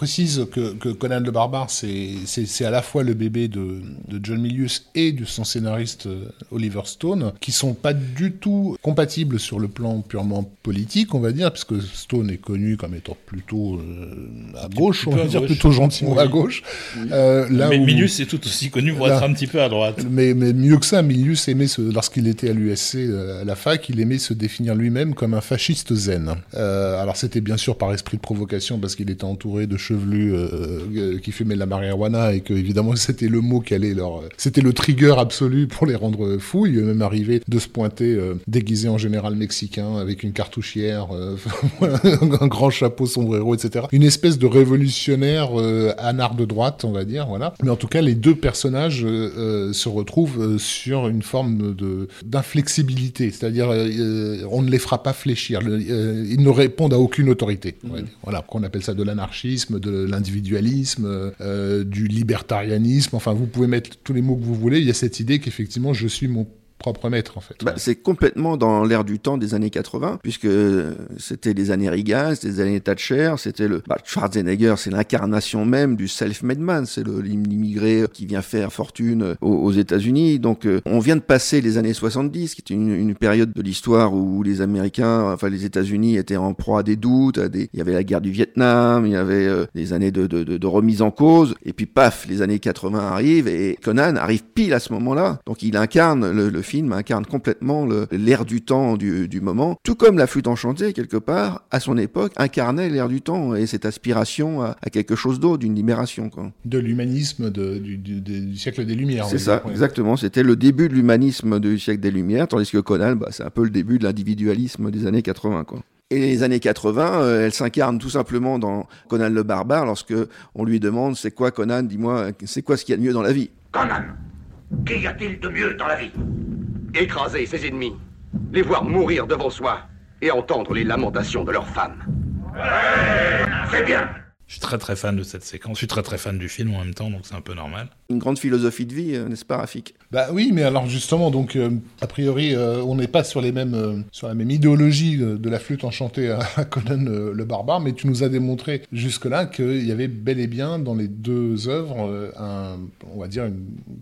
[SPEAKER 1] Précise que, que Conan le Barbare, c'est à la fois le bébé de, de, John Milius et de son scénariste euh, Oliver Stone, qui sont pas du tout compatibles sur le plan purement politique, on va dire, puisque Stone est connu comme étant plutôt euh, à gauche, on va dire, plutôt gentiment à gauche.
[SPEAKER 2] Euh, là mais Milius est tout aussi connu pour être un petit peu à droite.
[SPEAKER 1] Mais, mais mieux que ça, Milius aimait, lorsqu'il était à l'USC, à la fac, il aimait se définir lui-même comme un fasciste zen. alors c'était bien sûr par esprit de provocation, parce qu'il était entouré de chevelus qui fumaient de la marijuana et que évidemment c'était le mot qui allait leur, c'était le trigger absolu pour les rendre fous. Il est même arrivé de se pointer euh, déguisé en général mexicain avec une cartouchière, euh, un grand chapeau sombrero, etc. Une espèce de révolutionnaire euh, anard de droite, on va dire, voilà. Mais en tout cas, les deux personnages se retrouvent sur une forme de d'inflexibilité, c'est-à-dire on ne les fera pas fléchir. ils ne répondent à aucune autorité. Mmh. Voilà, qu'on appelle ça de l'anarchisme, de l'individualisme, du libertarianisme. Enfin, vous pouvez mettre tous les mots que vous voulez. Il y a cette idée qu'effectivement, je suis mon propre maître en fait.
[SPEAKER 3] Bah, c'est complètement dans l'air du temps des années 80 puisque c'était les années Reagan, c'était les années Thatcher, c'était le bah, Schwarzenegger, c'est l'incarnation même du self-made man, c'est l'immigré qui vient faire fortune aux, États-Unis. Donc euh, on vient de passer les années 70 qui était une, période de l'histoire où les Américains, enfin les États-Unis étaient en proie à des doutes, à des... il y avait la guerre du Vietnam, il y avait euh, des années de, remise en cause et puis paf, les années 80 arrivent et Conan arrive pile à ce moment-là. Donc il incarne le, le film incarne complètement l'air du temps du, moment, tout comme la flûte enchantée, quelque part, à son époque, incarnait l'air du temps et cette aspiration à, quelque chose d'autre, d'une libération. Quoi.
[SPEAKER 1] De l'humanisme du, siècle des Lumières.
[SPEAKER 3] C'est ça, exactement. C'était le début de l'humanisme du siècle des Lumières, tandis que Conan, bah, c'est un peu le début de l'individualisme des années 80. Quoi. Et les années 80, euh, elle s'incarne tout simplement dans Conan le barbare lorsque on lui demande c'est quoi Conan, dis-moi, c'est quoi ce qu'il y a de mieux dans la vie?
[SPEAKER 7] Conan, qu'y a-t-il de mieux dans la vie
[SPEAKER 5] écraser ses ennemis, les voir mourir devant soi et entendre les lamentations de leurs femmes.
[SPEAKER 7] C'est bien
[SPEAKER 2] je suis très très fan de cette séquence, je suis très très fan du film en même temps, donc c'est un peu normal.
[SPEAKER 3] Une grande philosophie de vie, euh, n'est-ce pas, Rafik?
[SPEAKER 1] Bah oui, mais alors justement, donc euh, a priori, euh, on n'est pas sur les mêmes, sur la même idéologie de la flûte enchantée à, Conan le barbare, mais tu nous as démontré jusque-là qu'il y avait bel et bien dans les deux œuvres un, on va dire,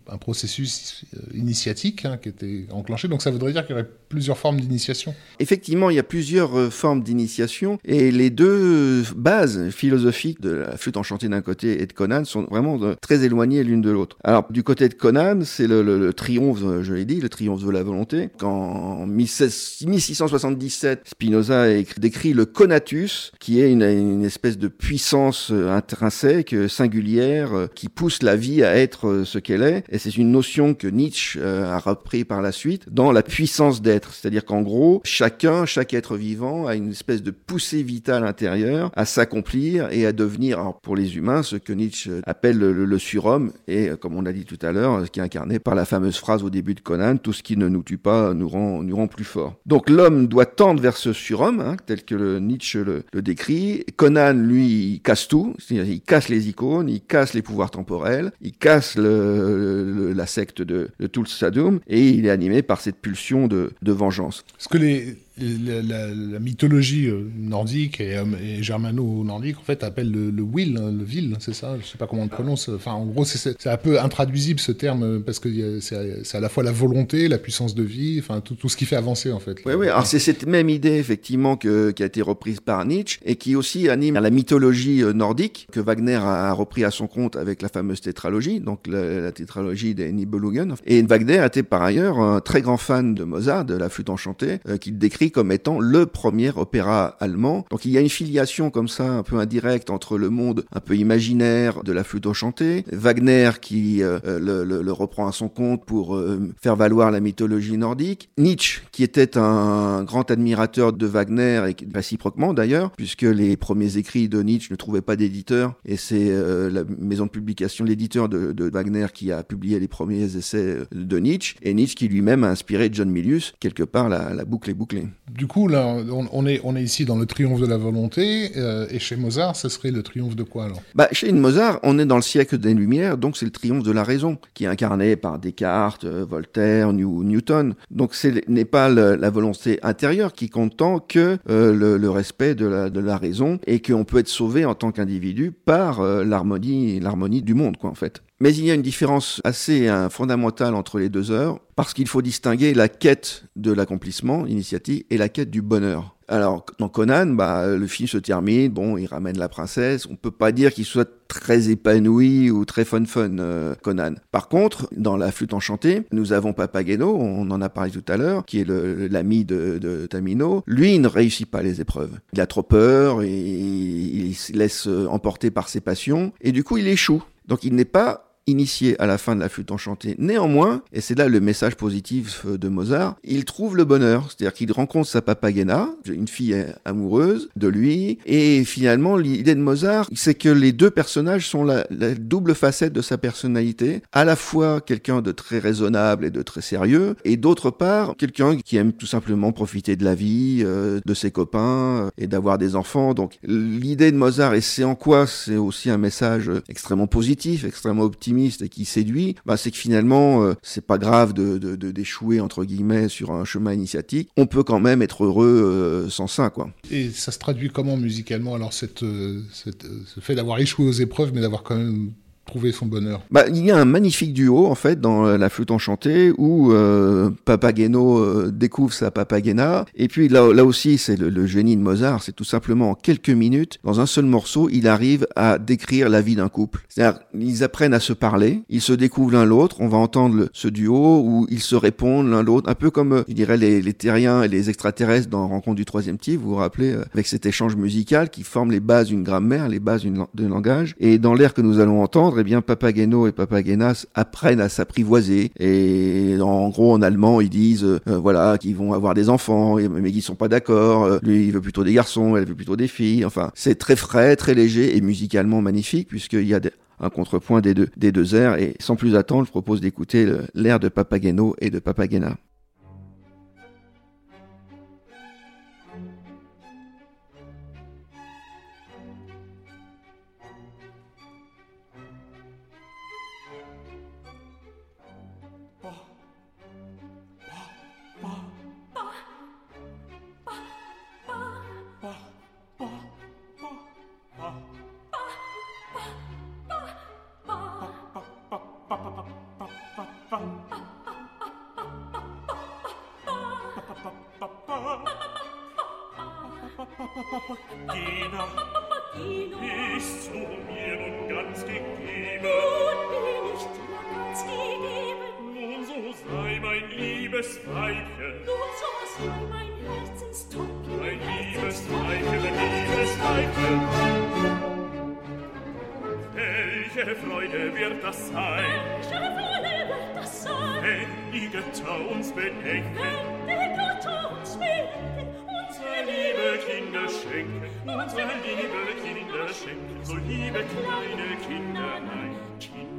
[SPEAKER 1] un processus initiatique hein, qui était enclenché. Donc ça voudrait dire qu'il y aurait plusieurs formes d'initiation.
[SPEAKER 3] Effectivement, il y a plusieurs formes d'initiation et les deux bases philosophiques de la flûte enchantée d'un côté et de Conan sont vraiment euh, très éloignées l'une de l'autre. Alors du côté de Conan, c'est le, triomphe, euh, je l'ai dit, le triomphe de la volonté. Quand en 1677, Spinoza décrit le conatus, qui est une, espèce de puissance euh, intrinsèque, singulière, qui pousse la vie à être ce qu'elle est. Et c'est une notion que Nietzsche a repris par la suite dans la puissance d'être. C'est-à-dire qu'en gros, chacun, chaque être vivant a une espèce de poussée vitale intérieure à s'accomplir et à devenir devenir pour les humains ce que Nietzsche appelle le, surhomme et comme on l'a dit tout à l'heure, ce qui est incarné par la fameuse phrase au début de Conan, tout ce qui ne nous tue pas nous rend, nous rend plus fort. Donc l'homme doit tendre vers ce surhomme, hein, tel que Nietzsche le, décrit. Conan, lui, casse tout, il casse les icônes, il casse les pouvoirs temporels, il casse la secte de, de Tulsadum et il est animé par cette pulsion de, de vengeance.
[SPEAKER 1] Ce que les la, mythologie euh, nordique et, euh, et germano-nordique, en fait, appelle le, will, hein, le vil, c'est ça Je sais pas comment on le prononce. Enfin, en gros, c'est un peu intraduisible ce terme parce que c'est à la fois la volonté, la puissance de vie, enfin, tout, ce qui fait avancer, en fait.
[SPEAKER 3] Oui, oui. Alors, c'est cette même idée, effectivement, qui a été reprise par Nietzsche et qui aussi anime la mythologie euh, nordique que Wagner a repris à son compte avec la fameuse tétralogie, donc la, tétralogie des Nibelungen. Et Wagner était par ailleurs un très grand fan de Mozart, de la flûte enchantée, qu'il décrit comme étant le premier opéra allemand. Donc il y a une filiation comme ça un peu indirecte entre le monde un peu imaginaire de la flûte enchantée, Wagner qui euh, le, le, reprend à son compte pour euh, faire valoir la mythologie nordique, Nietzsche qui était un grand admirateur de Wagner et réciproquement d'ailleurs, puisque les premiers écrits de Nietzsche ne trouvaient pas d'éditeur et c'est euh, la maison de publication, l'éditeur de, Wagner qui a publié les premiers essais de Nietzsche et Nietzsche qui lui-même a inspiré John Milius, quelque part la boucle est bouclée.
[SPEAKER 1] Du coup, là, on, est, on est ici dans le triomphe de la volonté, euh, et chez Mozart, ce serait le triomphe de quoi alors?
[SPEAKER 3] Bah, chez Mozart, on est dans le siècle des Lumières, donc c'est le triomphe de la raison, qui est incarné par Descartes, euh, Voltaire, New- Newton. Donc ce n'est pas la volonté intérieure qui compte tant que euh, le, respect de la, de la raison, et qu'on peut être sauvé en tant qu'individu par l'harmonie, l'harmonie du monde, quoi, en fait. Mais il y a une différence assez hein, fondamentale entre les deux œuvres, parce qu'il faut distinguer la quête de l'accomplissement, l'initiative, et la quête du bonheur. Alors, dans Conan, bah, le film se termine, bon, il ramène la princesse, on peut pas dire qu'il soit très épanoui ou très fun fun, euh, Conan. Par contre, dans La Flûte Enchantée, nous avons Papageno, on en a parlé tout à l'heure, qui est l'ami de, Tamino. Lui, il ne réussit pas les épreuves. Il a trop peur, il se laisse emporter par ses passions, et du coup, il échoue. Donc, il n'est pas initié à la fin de la flûte enchantée. Néanmoins, et c'est là le message positif euh, de Mozart, il trouve le bonheur, c'est-à-dire qu'il rencontre sa papagena, une fille euh, amoureuse de lui, et finalement l'idée de Mozart, c'est que les deux personnages sont la, double facette de sa personnalité, à la fois quelqu'un de très raisonnable et de très sérieux, et d'autre part quelqu'un qui aime tout simplement profiter de la vie, euh, de ses copains, et d'avoir des enfants. Donc l'idée de Mozart, et c'est en quoi c'est aussi un message extrêmement positif, extrêmement optimiste et qui séduit, bah, c'est que finalement euh, c'est pas grave d'échouer entre guillemets sur un chemin initiatique. On peut quand même être heureux euh, sans ça, quoi.
[SPEAKER 1] Et ça se traduit comment musicalement? Alors, euh, euh, ce fait d'avoir échoué aux épreuves, mais d'avoir quand même bonheur.
[SPEAKER 3] Bah, il y a un magnifique duo en fait dans euh, la flûte enchantée où euh, Papageno euh, découvre sa Papagena et puis là, aussi c'est le, génie de Mozart, c'est tout simplement en quelques minutes, dans un seul morceau, il arrive à décrire la vie d'un couple. C'est-à-dire ils apprennent à se parler, ils se découvrent l'un l'autre, on va entendre ce duo où ils se répondent l'un l'autre, un peu comme euh, je dirais les, terriens et les extraterrestres dans Rencontre du troisième type, vous vous rappelez, avec cet échange musical qui forme les bases d'une grammaire, les bases d'un langage. Et dans l'air que nous allons entendre, eh bien, Papageno et Papagenas apprennent à s'apprivoiser. Et en gros, en allemand, ils disent, euh, voilà, qu'ils vont avoir des enfants, mais qu'ils sont pas d'accord. Euh, Lui, il veut plutôt des garçons, elle veut plutôt des filles. Enfin, c'est très frais, très léger et musicalement magnifique puisqu'il y a un contrepoint des deux, des deux airs. Et sans plus attendre, je propose d'écouter l'air de Papageno et de Papagena.
[SPEAKER 9] Papagena, bist du mir nun ganz gegeben? Nun so sei mein liebes Weibchen, mein liebes Weibchen, mein liebes Weibchen. Welche Freude wird das sein, wenn die Götter uns bedenken? unseren lieben Kindern schenken, so liebe kleine Kinder
[SPEAKER 4] mein, Kinder.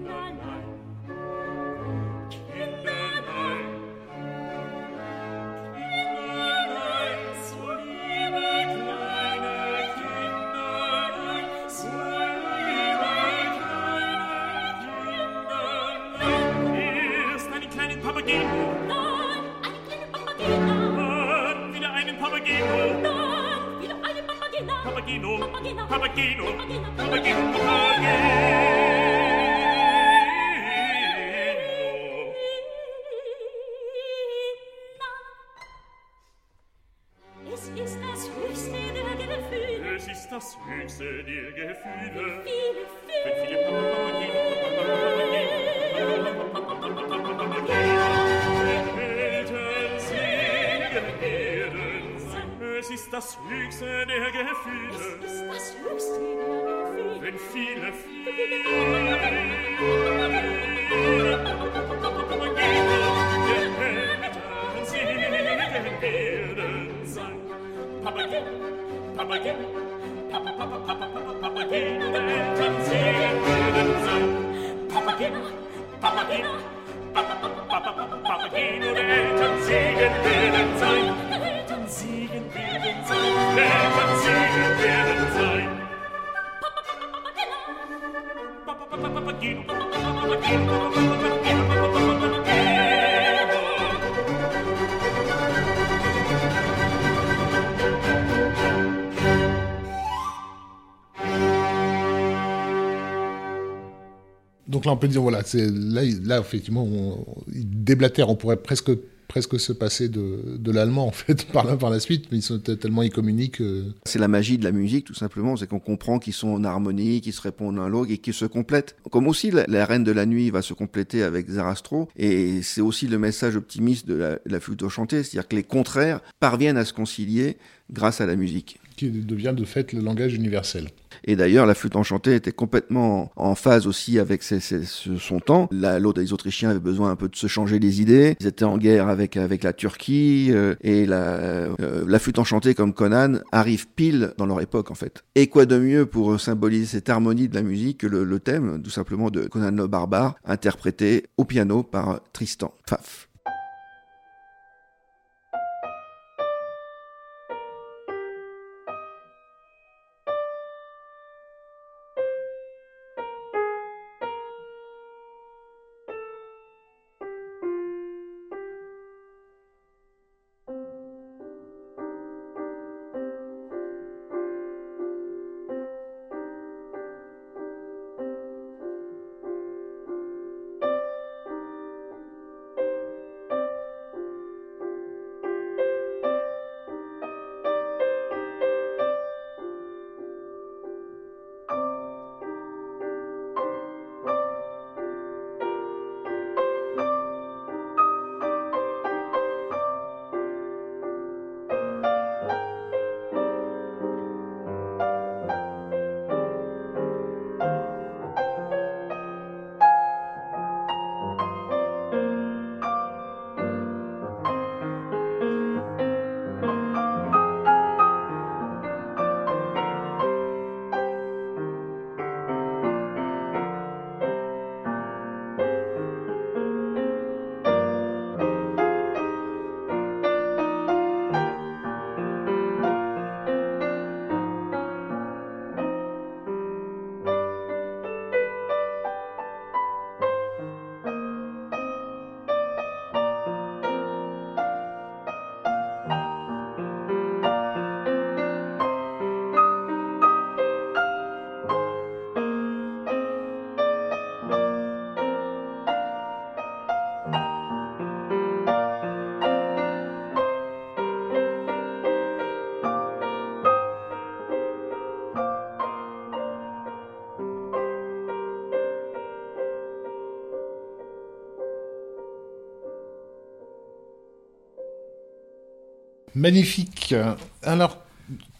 [SPEAKER 1] Donc là, on peut dire, voilà, là, effectivement, on, il déblatère. On pourrait presque presque se passer de, l'allemand en fait par là par la suite mais ils sont tellement ils communiquent euh,
[SPEAKER 3] C'est la magie de la musique, tout simplement. C'est qu'on comprend qu'ils sont en harmonie, qu'ils se répondent l'un l'autre et qu'ils se complètent. Comme aussi, la, Reine de la Nuit va se compléter avec Zarastro. Et c'est aussi le message optimiste de la, de la flûte. C'est-à-dire que les contraires parviennent à se concilier grâce à la musique.
[SPEAKER 1] Qui devient de fait le langage universel
[SPEAKER 3] Et d'ailleurs, la flûte enchantée était complètement en phase aussi avec son temps. La- L'autre des Autrichiens avait besoin un peu de se changer les idées. Ils étaient en guerre avec, avec la Turquie. euh, et la, euh, la flûte enchantée comme Conan arrive pile dans leur époque, en fait. Et quoi de mieux pour symboliser cette harmonie de la musique que le, le thème, tout simplement, de Conan le Barbare, interprété au piano par Tristan Pfaff.
[SPEAKER 1] Magnifique. Alors,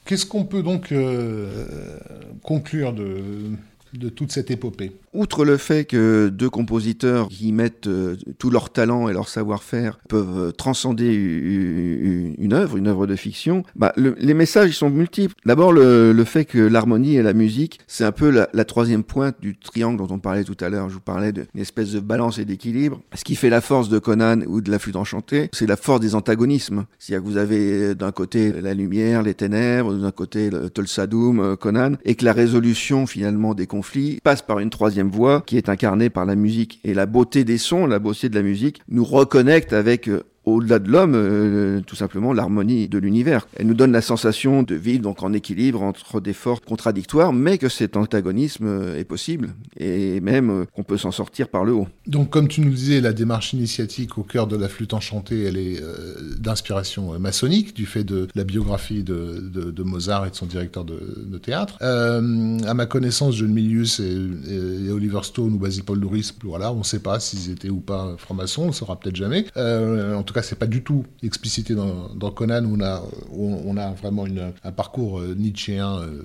[SPEAKER 1] qu'est-ce qu'on peut donc euh, conclure de, de toute cette épopée?
[SPEAKER 3] Outre le fait que deux compositeurs qui mettent euh, tout leur talent et leur savoir-faire peuvent euh, transcender une œuvre, une œuvre de fiction, bah, le- les messages sont multiples. D'abord le, fait que l'harmonie et la musique, c'est un peu la, troisième pointe du triangle dont on parlait tout à l'heure. Je vous parlais d'une espèce de balance et d'équilibre. Ce qui fait la force de Conan ou de la flûte enchantée, c'est la force des antagonismes. C'est-à-dire que vous avez euh, d'un côté la lumière, les ténèbres, d'un côté le Tolsadoum, euh, Conan, et que la résolution finalement des conflits passe par une troisième voie qui est incarnée par la musique. Et la beauté des sons, la beauté de la musique nous reconnecte avec euh, au-delà de l'homme, euh, tout simplement l'harmonie de l'univers. Elle nous donne la sensation de vivre donc en équilibre entre des forces contradictoires, mais que cet antagonisme euh, est possible et même euh, qu'on peut s'en sortir par le haut.
[SPEAKER 1] Donc, comme tu nous disais, la démarche initiatique au cœur de la flûte enchantée, elle est d'inspiration maçonnique, du fait de la biographie de, Mozart et de son directeur de, théâtre. Euh, à ma connaissance, John Milius et, Oliver Stone ou Basil Paul Doris, voilà, on ne sait pas s'ils étaient ou pas francs-maçons, on ne saura peut-être jamais. En tout cas, c'est pas du tout explicité dans, Conan, où on a, vraiment un parcours euh, nietzschéen euh,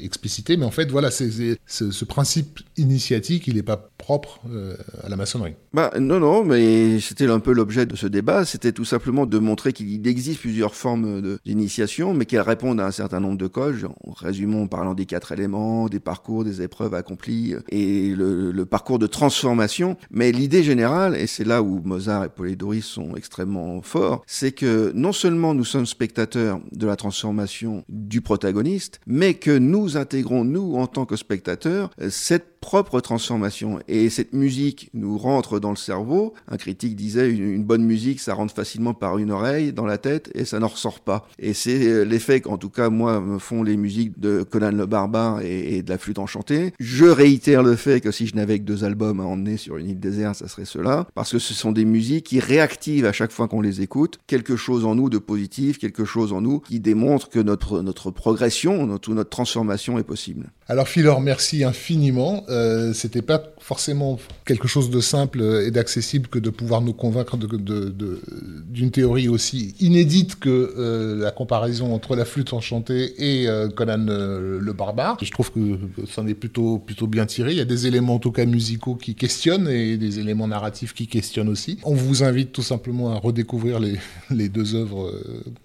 [SPEAKER 1] explicité, mais en fait, voilà, c'est, ce, principe initiatique, il n'est pas propre euh, à la maçonnerie.
[SPEAKER 3] Bah non, non, mais c'était un peu l'objet de ce débat, c'était tout simplement de montrer qu'il existe plusieurs formes d'initiation, mais qu'elles répondent à un certain nombre de codes, en résumant en parlant des quatre éléments, des parcours, des épreuves accomplies, et le, le parcours de transformation. Mais l'idée générale, et c'est là où Mozart et Polydorus sont extrêmement forts, c'est que non seulement nous sommes spectateurs de la transformation du protagoniste, mais que nous intégrons, nous, en tant que spectateurs, cette propre transformation. Et cette musique nous rentre dans le cerveau. Un critique disait une, bonne musique, ça rentre facilement par une oreille dans la tête et ça n'en ressort pas. Et c'est euh, l'effet qu'en tout cas moi me font les musiques de Conan le Barbare et, et de la flûte enchantée. Je réitère le fait que si je n'avais que deux albums à emmener sur une île déserte, ça serait cela, parce que ce sont des musiques qui réactivent à chaque fois qu'on les écoute quelque chose en nous de positif, quelque chose en nous qui démontre que notre notre progression, notre, notre transformation est possible.
[SPEAKER 1] Alors Philor, merci infiniment. Euh, C'était pas forcément quelque chose de simple et d'accessible que de pouvoir nous convaincre d'une théorie aussi inédite que euh, la comparaison entre la flûte enchantée et euh, Conan euh, le barbare. Je trouve que c'en est plutôt plutôt bien tiré. Il y a des éléments en tout cas musicaux qui questionnent et des éléments narratifs qui questionnent aussi. On vous invite tout simplement à redécouvrir les, deux œuvres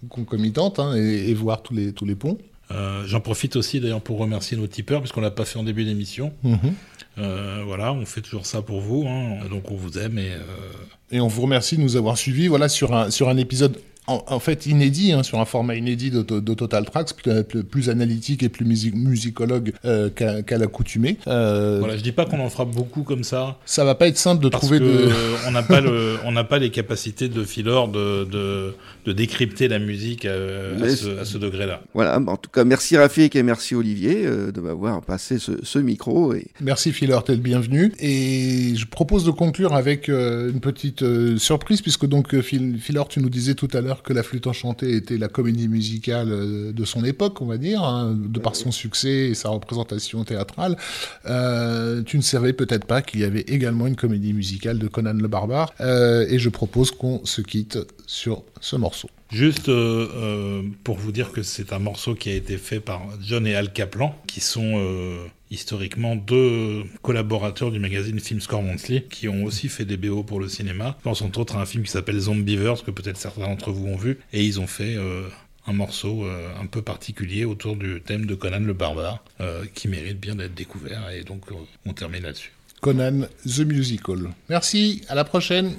[SPEAKER 1] concomitantes hein, et, et voir tous les tous les ponts.
[SPEAKER 2] Euh, J'en profite aussi d'ailleurs pour remercier nos tipeurs, puisqu'on l'a pas fait en début d'émission.
[SPEAKER 1] Mmh.
[SPEAKER 2] Euh, voilà, on fait toujours ça pour vous, hein, donc on vous aime et, euh...
[SPEAKER 1] et on vous remercie de nous avoir suivis. Voilà sur un sur un épisode en, en, fait inédit, hein, sur un format inédit de, de, de Total Tracks, plus, plus, analytique et plus music musicologue euh, qu'à qu l'accoutumée.
[SPEAKER 2] Euh, voilà, je dis pas qu'on en fera beaucoup comme ça.
[SPEAKER 1] Ça va pas être simple de trouver. De...
[SPEAKER 2] on n'a pas le, on n'a pas les capacités de Philor de, de, de décrypter la musique à, à ce, ce degré-là.
[SPEAKER 3] Voilà, en tout cas, merci Rafik et merci Olivier euh, de m'avoir passé ce, ce, micro. Et...
[SPEAKER 1] Merci Philor, t'es le bienvenu. Et je propose de conclure avec euh, une petite euh, surprise, puisque donc Philor, tu nous disais tout à l'heure que la flûte enchantée était la comédie musicale euh, de son époque, on va dire, hein, de par son succès et sa représentation théâtrale. Euh, tu ne savais peut-être pas qu'il y avait également une comédie musicale de Conan le Barbare, euh, et je propose qu'on se quitte sur ce morceau.
[SPEAKER 2] Juste pour vous dire que c'est un morceau qui a été fait par John et Al Kaplan, qui sont historiquement deux collaborateurs du magazine Film Score Monthly, qui ont aussi fait des BO pour le cinéma. Je pense entre autres à un film qui s'appelle Zombievers, que peut-être certains d'entre vous ont vu, et ils ont fait un morceau un peu particulier autour du thème de Conan le Barbare, qui mérite bien d'être découvert, et donc on termine là-dessus.
[SPEAKER 1] Conan the Musical. Merci, à la prochaine.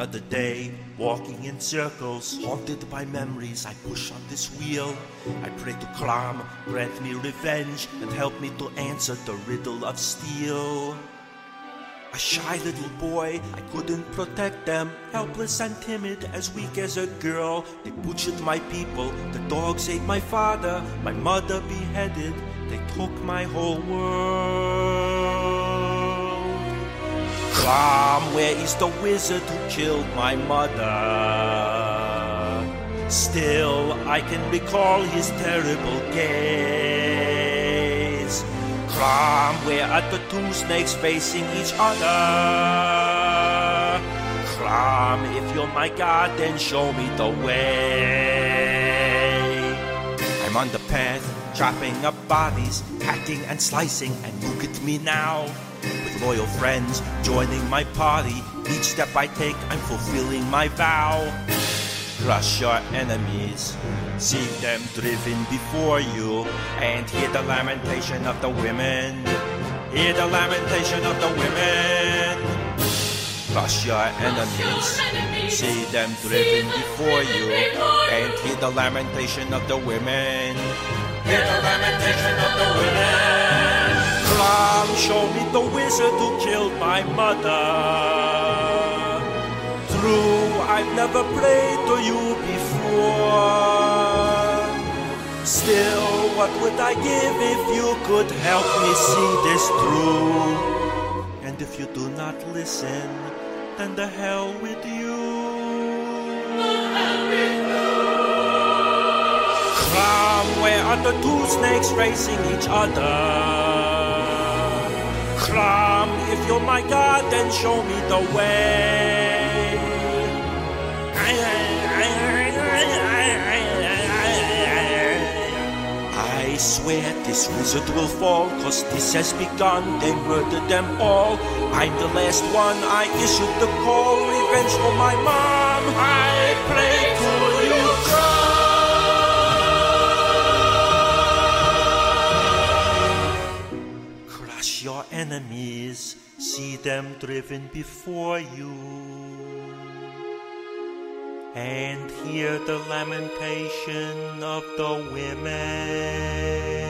[SPEAKER 10] Another day, walking in circles, haunted by memories. I push on this wheel. I pray to Klam, grant me revenge, and help me to answer the riddle of steel. A shy little boy, I couldn't protect them. Helpless and timid, as weak as a girl. They butchered my people, the dogs ate my father, my mother beheaded. They took my whole world. Klam, where is the wizard who killed my mother? Still, I can recall his terrible gaze. Klam, where are the two snakes facing each other? Klam, if you're my god, then show me the way. I'm on the path, chopping up bodies, hacking and slicing, and look at me now loyal friends joining my party. Each step I take, I'm fulfilling my vow. Crush your enemies, see them driven before you, and hear the lamentation of the women. Hear the lamentation of the women. Crush your enemies, see them driven before you, and hear the lamentation of the women. Hear the lamentation of the women. Klam, show me the wizard who killed my mother. True, I've never prayed to you before. Still, what would I give if you could help me see this through? And if you do not listen, then the hell with you. Klam, where are the two snakes racing each other? Klam, if you're my God, then show me the way. I swear this wizard will fall, cause this has begun, They murdered them all. I'm the last one, I issued the call, revenge for my mom. I pray to Your enemies, see them driven before you. and hear the lamentation of the women.